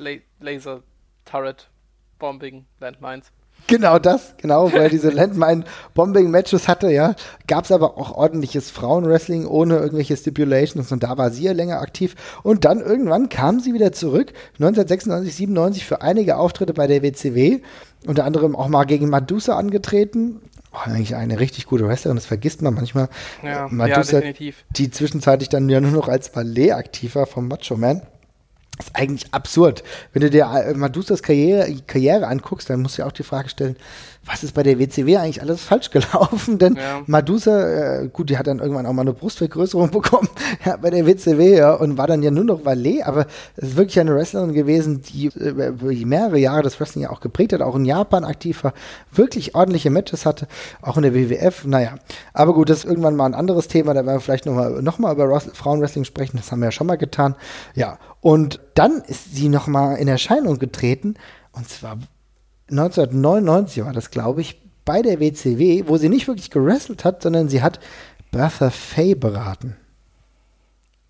La Laser Turret Bombing Landmines. Genau das, genau, weil diese Landmine-Bombing-Matches hatte, ja. Gab es aber auch ordentliches Frauenwrestling ohne irgendwelche Stipulations und da war sie ja länger aktiv. Und dann irgendwann kam sie wieder zurück, 1996, 97 für einige Auftritte bei der WCW, unter anderem auch mal gegen Madusa angetreten. Oh, eigentlich eine richtig gute Wrestlerin, das vergisst man manchmal. Ja, Madusa, ja, definitiv. die zwischenzeitlich dann ja nur noch als Ballet aktiv war vom Macho Man. Das ist eigentlich absurd. Wenn du dir äh, Madusas Karriere, Karriere anguckst, dann musst du ja auch die Frage stellen, was ist bei der WCW eigentlich alles falsch gelaufen? Denn Ja. Madusa, äh, gut, die hat dann irgendwann auch mal eine Brustvergrößerung bekommen ja, bei der WCW ja, und war dann ja nur noch Valet, aber es ist wirklich eine Wrestlerin gewesen, die äh, über mehrere Jahre das Wrestling ja auch geprägt hat, auch in Japan aktiv war, wirklich ordentliche Matches hatte, auch in der WWF, naja. Aber gut, das ist irgendwann mal ein anderes Thema, da werden wir vielleicht nochmal noch mal über Frauenwrestling sprechen, das haben wir ja schon mal getan. Ja, und dann ist sie nochmal in Erscheinung getreten und zwar 1999 war das, glaube ich, bei der WCW, wo sie nicht wirklich gewrestelt hat, sondern sie hat Bertha Faye beraten.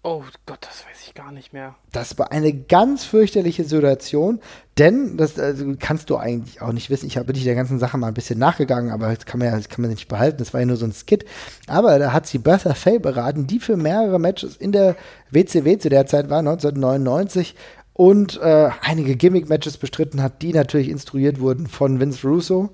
Oh Gott, das ich gar nicht mehr. Das war eine ganz fürchterliche Situation, denn das also, kannst du eigentlich auch nicht wissen. Ich habe wirklich der ganzen Sache mal ein bisschen nachgegangen, aber das kann man ja das kann man nicht behalten. Das war ja nur so ein Skit. Aber da hat sie Bertha Faye beraten, die für mehrere Matches in der WCW zu der Zeit war, 1999 und äh, einige Gimmick-Matches bestritten hat, die natürlich instruiert wurden von Vince Russo.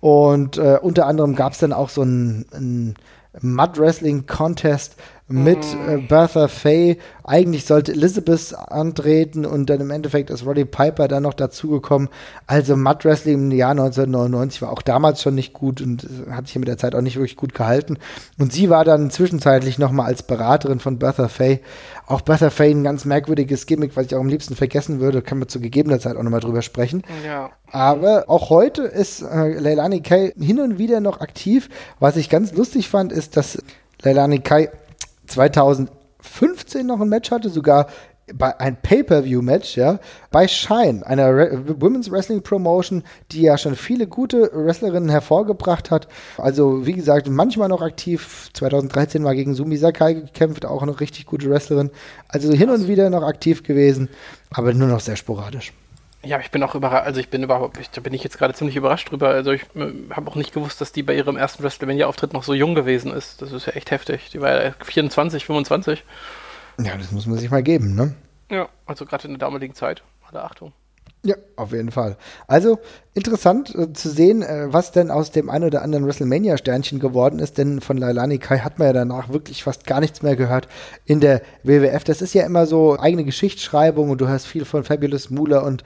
Und äh, unter anderem gab es dann auch so ein, ein Mud-Wrestling-Contest mit äh, Bertha Faye. Eigentlich sollte Elizabeth antreten und dann im Endeffekt ist Roddy Piper dann noch dazugekommen. Also Mud-Wrestling im Jahr 1999 war auch damals schon nicht gut und äh, hat sich mit der Zeit auch nicht wirklich gut gehalten. Und sie war dann zwischenzeitlich nochmal als Beraterin von Bertha Faye. Auch Bertha Faye ein ganz merkwürdiges Gimmick, was ich auch am liebsten vergessen würde. Können wir zu gegebener Zeit auch nochmal drüber sprechen. Ja. Aber auch heute ist äh, Leilani Kai hin und wieder noch aktiv. Was ich ganz lustig fand, ist, dass Leilani Kai 2015 noch ein Match hatte, sogar bei ein Pay-per-View-Match, ja, bei Shine, einer Re Women's Wrestling Promotion, die ja schon viele gute Wrestlerinnen hervorgebracht hat. Also, wie gesagt, manchmal noch aktiv. 2013 war gegen Sumi Sakai gekämpft, auch eine richtig gute Wrestlerin. Also hin und wieder noch aktiv gewesen, aber nur noch sehr sporadisch. Ja, ich bin auch überrascht, also ich bin überhaupt, ich, da bin ich jetzt gerade ziemlich überrascht drüber. Also ich äh, habe auch nicht gewusst, dass die bei ihrem ersten WrestleMania-Auftritt noch so jung gewesen ist. Das ist ja echt heftig. Die war ja 24, 25. Ja, das muss man sich mal geben, ne? Ja, also gerade in der damaligen Zeit. Alle Achtung. Ja, auf jeden Fall. Also interessant äh, zu sehen, äh, was denn aus dem ein oder anderen WrestleMania-Sternchen geworden ist, denn von Lailani Kai hat man ja danach wirklich fast gar nichts mehr gehört in der WWF. Das ist ja immer so eigene Geschichtsschreibung und du hörst viel von Fabulous Moolah und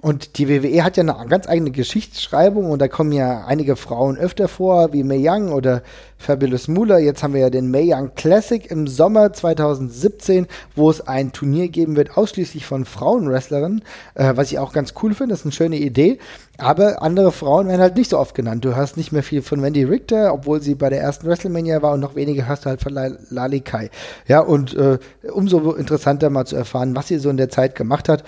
und die WWE hat ja eine ganz eigene Geschichtsschreibung und da kommen ja einige Frauen öfter vor, wie Mae Young oder Fabulous Moolah. Jetzt haben wir ja den Mae Young Classic im Sommer 2017, wo es ein Turnier geben wird, ausschließlich von Frauenwrestlerinnen, äh, was ich auch ganz cool finde. Das ist eine schöne Idee. Aber andere Frauen werden halt nicht so oft genannt. Du hörst nicht mehr viel von Wendy Richter, obwohl sie bei der ersten WrestleMania war und noch weniger hörst du halt von La- Lali Kai. Ja, und äh, umso interessanter mal zu erfahren, was sie so in der Zeit gemacht hat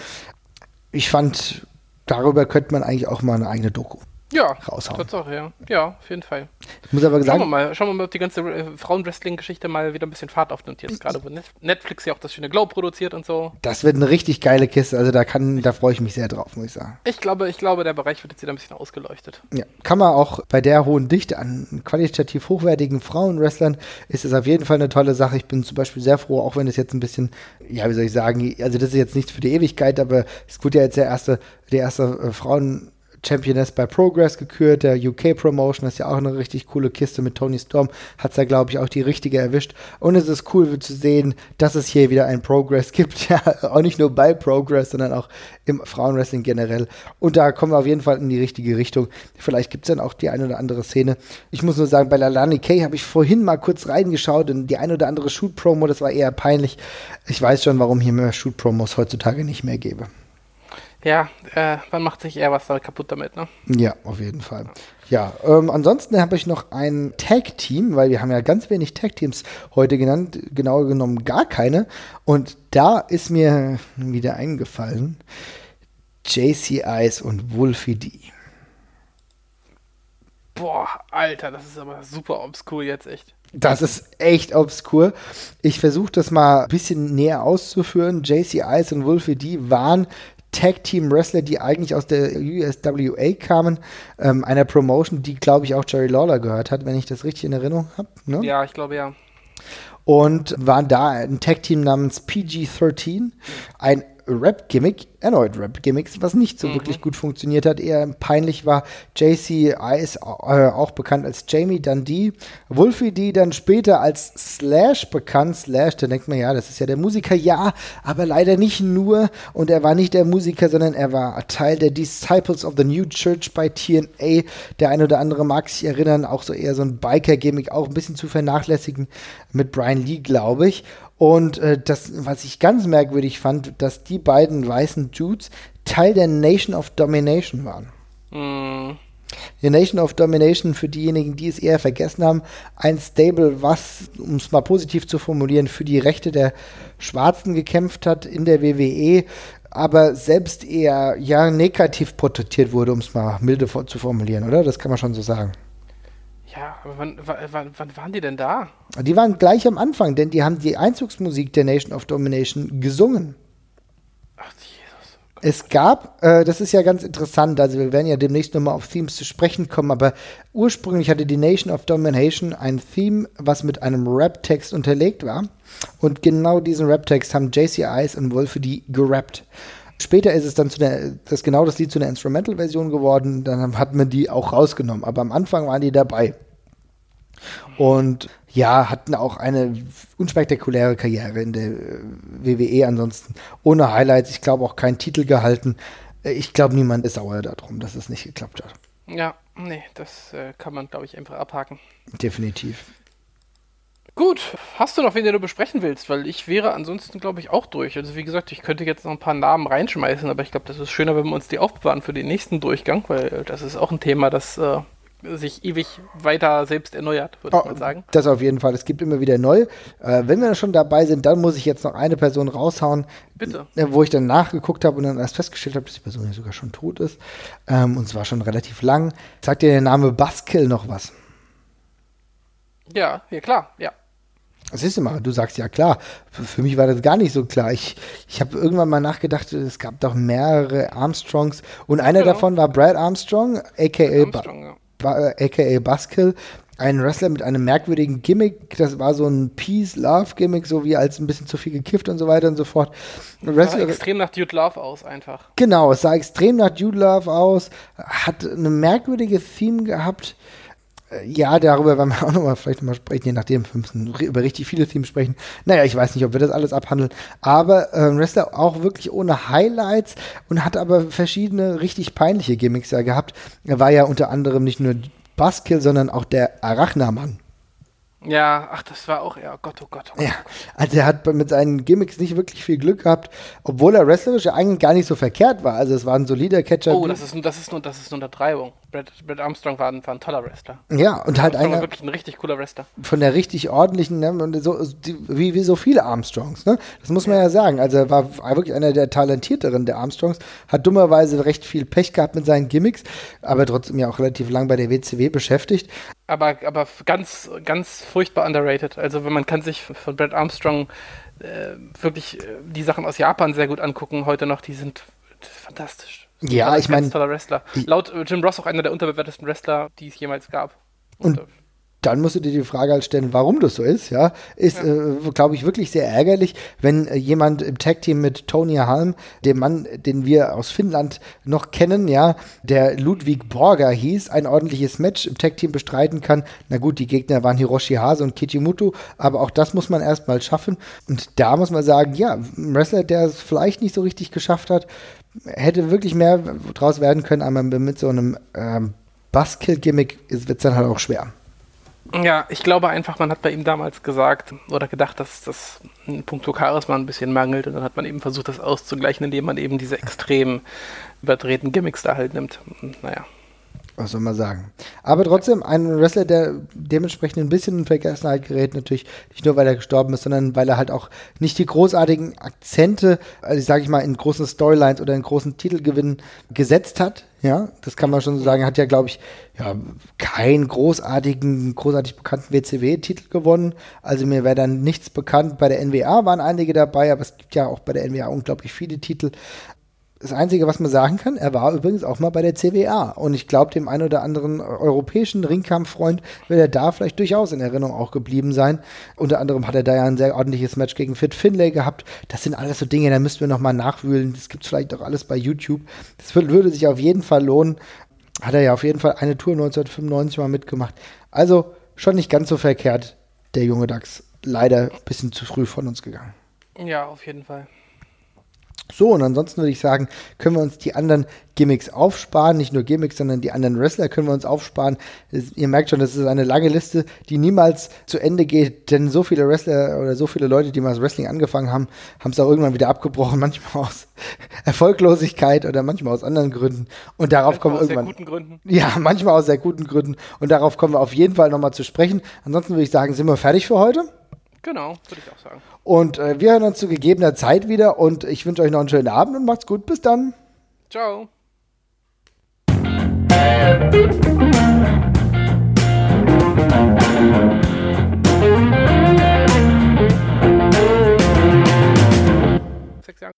ich fand, darüber könnte man eigentlich auch mal eine eigene Doku Ja, raushauen. Tatsache, ja. Ja, auf jeden Fall. Ich muss aber Schauen wir sagen, mal, schauen wir mal, ob die ganze äh, Frauenwrestling-Geschichte mal wieder ein bisschen Fahrt aufnimmt jetzt gerade, wo Net- Netflix ja auch das schöne Glow produziert und so. das wird eine richtig geile Kiste. Also da kann, da freue ich mich sehr drauf, muss ich sagen. Ich glaube, ich glaube, der Bereich wird jetzt wieder ein bisschen ausgeleuchtet. Ja, kann man auch bei der hohen Dichte an qualitativ hochwertigen Frauenwrestlern ist es auf jeden Fall eine tolle Sache. Ich bin zum Beispiel sehr froh, auch wenn es jetzt ein bisschen, ja, wie soll ich sagen, also das ist jetzt nichts für die Ewigkeit, aber es wurde ja jetzt der erste, der erste äh, Frauen Championess bei Progress gekürt, der UK Promotion, das ist ja auch eine richtig coole Kiste mit Tony Storm, hat da glaube ich auch die richtige erwischt und es ist cool zu sehen, dass es hier wieder ein Progress gibt, ja, auch nicht nur bei Progress, sondern auch im Frauenwrestling generell und da kommen wir auf jeden Fall in die richtige Richtung. Vielleicht gibt es dann auch die eine oder andere Szene. Ich muss nur sagen, bei Lalani Kay habe ich vorhin mal kurz reingeschaut und die eine oder andere Shoot-Promo, das war eher peinlich. Ich weiß schon, warum hier mehr Shoot-Promos heutzutage nicht mehr gäbe. Ja, äh, man macht sich eher was da kaputt damit, ne? Ja, auf jeden Fall. Ja, ähm, ansonsten habe ich noch ein Tag-Team, weil wir haben ja ganz wenig Tag-Teams heute genannt, genauer genommen gar keine. Und da ist mir wieder eingefallen, JC Ice und Wolfie D. Boah, Alter, das ist aber super obskur jetzt echt. Das ist echt obskur. Ich versuche das mal ein bisschen näher auszuführen. JC Ice und Wolfie D waren Tag Team Wrestler, die eigentlich aus der USWA kamen, ähm, einer Promotion, die glaube ich auch Jerry Lawler gehört hat, wenn ich das richtig in Erinnerung habe. Ne? Ja, ich glaube ja. Und waren da ein Tag Team namens PG-13, ein Rap-Gimmick, erneut Rap-Gimmicks, was nicht so mhm. wirklich gut funktioniert hat, eher peinlich war. JC Ice, äh, auch bekannt als Jamie Dundee. Wolfie D dann später als Slash bekannt. Slash, da denkt man, ja, das ist ja der Musiker, ja, aber leider nicht nur. Und er war nicht der Musiker, sondern er war Teil der Disciples of the New Church bei TNA. Der eine oder andere mag sich erinnern, auch so eher so ein Biker-Gimmick, auch ein bisschen zu vernachlässigen mit Brian Lee, glaube ich. Und äh, das, was ich ganz merkwürdig fand, dass die beiden weißen Dudes Teil der Nation of Domination waren. Mm. Die Nation of Domination, für diejenigen, die es eher vergessen haben, ein Stable, was, um es mal positiv zu formulieren, für die Rechte der Schwarzen gekämpft hat in der WWE, aber selbst eher ja negativ porträtiert wurde, um es mal milde zu formulieren, oder? Das kann man schon so sagen. Ja, aber wann, wann, wann, waren die denn da? Die waren gleich am Anfang, denn die haben die Einzugsmusik der Nation of Domination gesungen. Ach, Jesus. Es gab, äh, das ist ja ganz interessant, also wir werden ja demnächst nochmal auf Themes zu sprechen kommen, aber ursprünglich hatte die Nation of Domination ein Theme, was mit einem Rap-Text unterlegt war. Und genau diesen Rap-Text haben JC Ice und Wolfe die gerappt. Später ist es dann zu der, das genau das Lied zu einer Instrumental-Version geworden, dann hat man die auch rausgenommen. Aber am Anfang waren die dabei. Und ja, hatten auch eine unspektakuläre Karriere in der äh, WWE ansonsten. Ohne Highlights, ich glaube auch keinen Titel gehalten. Äh, ich glaube, niemand ist sauer darum, dass es nicht geklappt hat. Ja, nee, das äh, kann man, glaube ich, einfach abhaken. Definitiv. Gut, hast du noch wen, den du besprechen willst? Weil ich wäre ansonsten, glaube ich, auch durch. Also wie gesagt, ich könnte jetzt noch ein paar Namen reinschmeißen, aber ich glaube, das ist schöner, wenn wir uns die aufbewahren für den nächsten Durchgang, weil das ist auch ein Thema, das äh, sich ewig weiter selbst erneuert, würde oh, ich mal sagen. Das auf jeden Fall. Es gibt immer wieder neu. Äh, wenn wir schon dabei sind, dann muss ich jetzt noch eine Person raushauen. Bitte. Äh, wo ich dann nachgeguckt habe und dann erst festgestellt habe, dass die Person ja sogar schon tot ist. Ähm, und zwar schon relativ lang. Sagt dir der Name Buskill noch was? Ja, ja klar, ja. Das ist immer, du sagst ja klar. Für mich war das gar nicht so klar. Ich, ich habe irgendwann mal nachgedacht, es gab doch mehrere Armstrongs und einer genau. davon war Brad Armstrong, aka, Armstrong, ba ja. aka Buskill. Ein Wrestler mit einem merkwürdigen Gimmick, das war so ein Peace-Love-Gimmick, so wie als ein bisschen zu viel gekifft und so weiter und so fort. Es sah extrem nach Dude Love aus, einfach. Genau, es sah extrem nach Dude Love aus, hat eine merkwürdige Theme gehabt, ja, darüber werden wir auch nochmal vielleicht mal sprechen, je nachdem, wir müssen über richtig viele Themen sprechen. Naja, ich weiß nicht, ob wir das alles abhandeln. Aber ähm, Wrestler auch wirklich ohne Highlights und hat aber verschiedene richtig peinliche Gimmicks ja gehabt. Er war ja unter anderem nicht nur Buskill, sondern auch der Arachnamann. Ja, ach, das war auch, ja, Gott, oh Gott, oh Gott. Ja, also er hat mit seinen Gimmicks nicht wirklich viel Glück gehabt, obwohl er wrestlerisch ja eigentlich gar nicht so verkehrt war. Also es war ein solider Catcher. Oh, das ist, das ist, nur, das ist nur Untertreibung. Brad, Brad Armstrong war ein, war ein, toller Wrestler. Ja, und halt einer. wirklich ein richtig cooler Wrestler. Von der richtig ordentlichen, ne, und so, die, wie, wie so viele Armstrongs, ne? Das muss man ja. ja sagen. Also er war wirklich einer der talentierteren der Armstrongs, hat dummerweise recht viel Pech gehabt mit seinen Gimmicks, aber trotzdem ja auch relativ lang bei der WCW beschäftigt. Aber, aber ganz, ganz furchtbar underrated. Also wenn man kann sich von Brad Armstrong äh, wirklich äh, die Sachen aus Japan sehr gut angucken heute noch, die sind fantastisch. Ja, ich meine. toller Wrestler. Laut äh, Jim Ross auch einer der unterbewertesten Wrestler, die es jemals gab. Und, und dann musst du dir die Frage halt stellen, warum das so ist, ja. Ist, ja. äh, glaube ich, wirklich sehr ärgerlich, wenn äh, jemand im Tag-Team mit Tony Halm, dem Mann, den wir aus Finnland noch kennen, ja, der Ludwig Borger hieß, ein ordentliches Match im Tag-Team bestreiten kann. Na gut, die Gegner waren Hiroshi Hase und Kichimuto, aber auch das muss man erstmal schaffen. Und da muss man sagen, ja, ein Wrestler, der es vielleicht nicht so richtig geschafft hat, hätte wirklich mehr draus werden können, aber mit so einem ähm, Buskill-Gimmick wird es dann halt auch schwer. Ja, ich glaube einfach, man hat bei ihm damals gesagt oder gedacht, dass das in puncto Charisma ein bisschen mangelt und dann hat man eben versucht, das auszugleichen, indem man eben diese extrem überdrehten Gimmicks da halt nimmt. Naja was soll man sagen. Aber trotzdem ein Wrestler, der dementsprechend ein bisschen in Vergessenheit gerät, natürlich nicht nur, weil er gestorben ist, sondern weil er halt auch nicht die großartigen Akzente, also sage ich mal, in großen Storylines oder in großen Titelgewinnen gesetzt hat. Ja, das kann man schon so sagen. Hat ja, glaube ich, ja, keinen großartigen, großartig bekannten WCW-Titel gewonnen. Also mir wäre dann nichts bekannt. Bei der NWA waren einige dabei, aber es gibt ja auch bei der NWA unglaublich viele Titel das Einzige, was man sagen kann, er war übrigens auch mal bei der CWA. Und ich glaube, dem einen oder anderen europäischen Ringkampffreund wird er da vielleicht durchaus in Erinnerung auch geblieben sein. Unter anderem hat er da ja ein sehr ordentliches Match gegen Fit Finlay gehabt. Das sind alles so Dinge, da müssten wir nochmal nachwühlen. Das gibt es vielleicht auch alles bei YouTube. Das würde sich auf jeden Fall lohnen. Hat er ja auf jeden Fall eine Tour 1995 mal mitgemacht. Also schon nicht ganz so verkehrt, der junge Dachs. Leider ein bisschen zu früh von uns gegangen. Ja, auf jeden Fall. So, und ansonsten würde ich sagen, können wir uns die anderen Gimmicks aufsparen. Nicht nur Gimmicks, sondern die anderen Wrestler können wir uns aufsparen. Das, ihr merkt schon, das ist eine lange Liste, die niemals zu Ende geht, denn so viele Wrestler oder so viele Leute, die mal das Wrestling angefangen haben, haben es auch irgendwann wieder abgebrochen, manchmal aus Erfolglosigkeit oder manchmal aus anderen Gründen. Und darauf manchmal kommen wir irgendwann. Aus sehr guten Gründen. Ja, manchmal aus sehr guten Gründen. Und darauf kommen wir auf jeden Fall nochmal zu sprechen. Ansonsten würde ich sagen, sind wir fertig für heute. Genau, würde ich auch sagen. Und äh, wir hören uns zu gegebener Zeit wieder und ich wünsche euch noch einen schönen Abend und macht's gut. Bis dann. Ciao.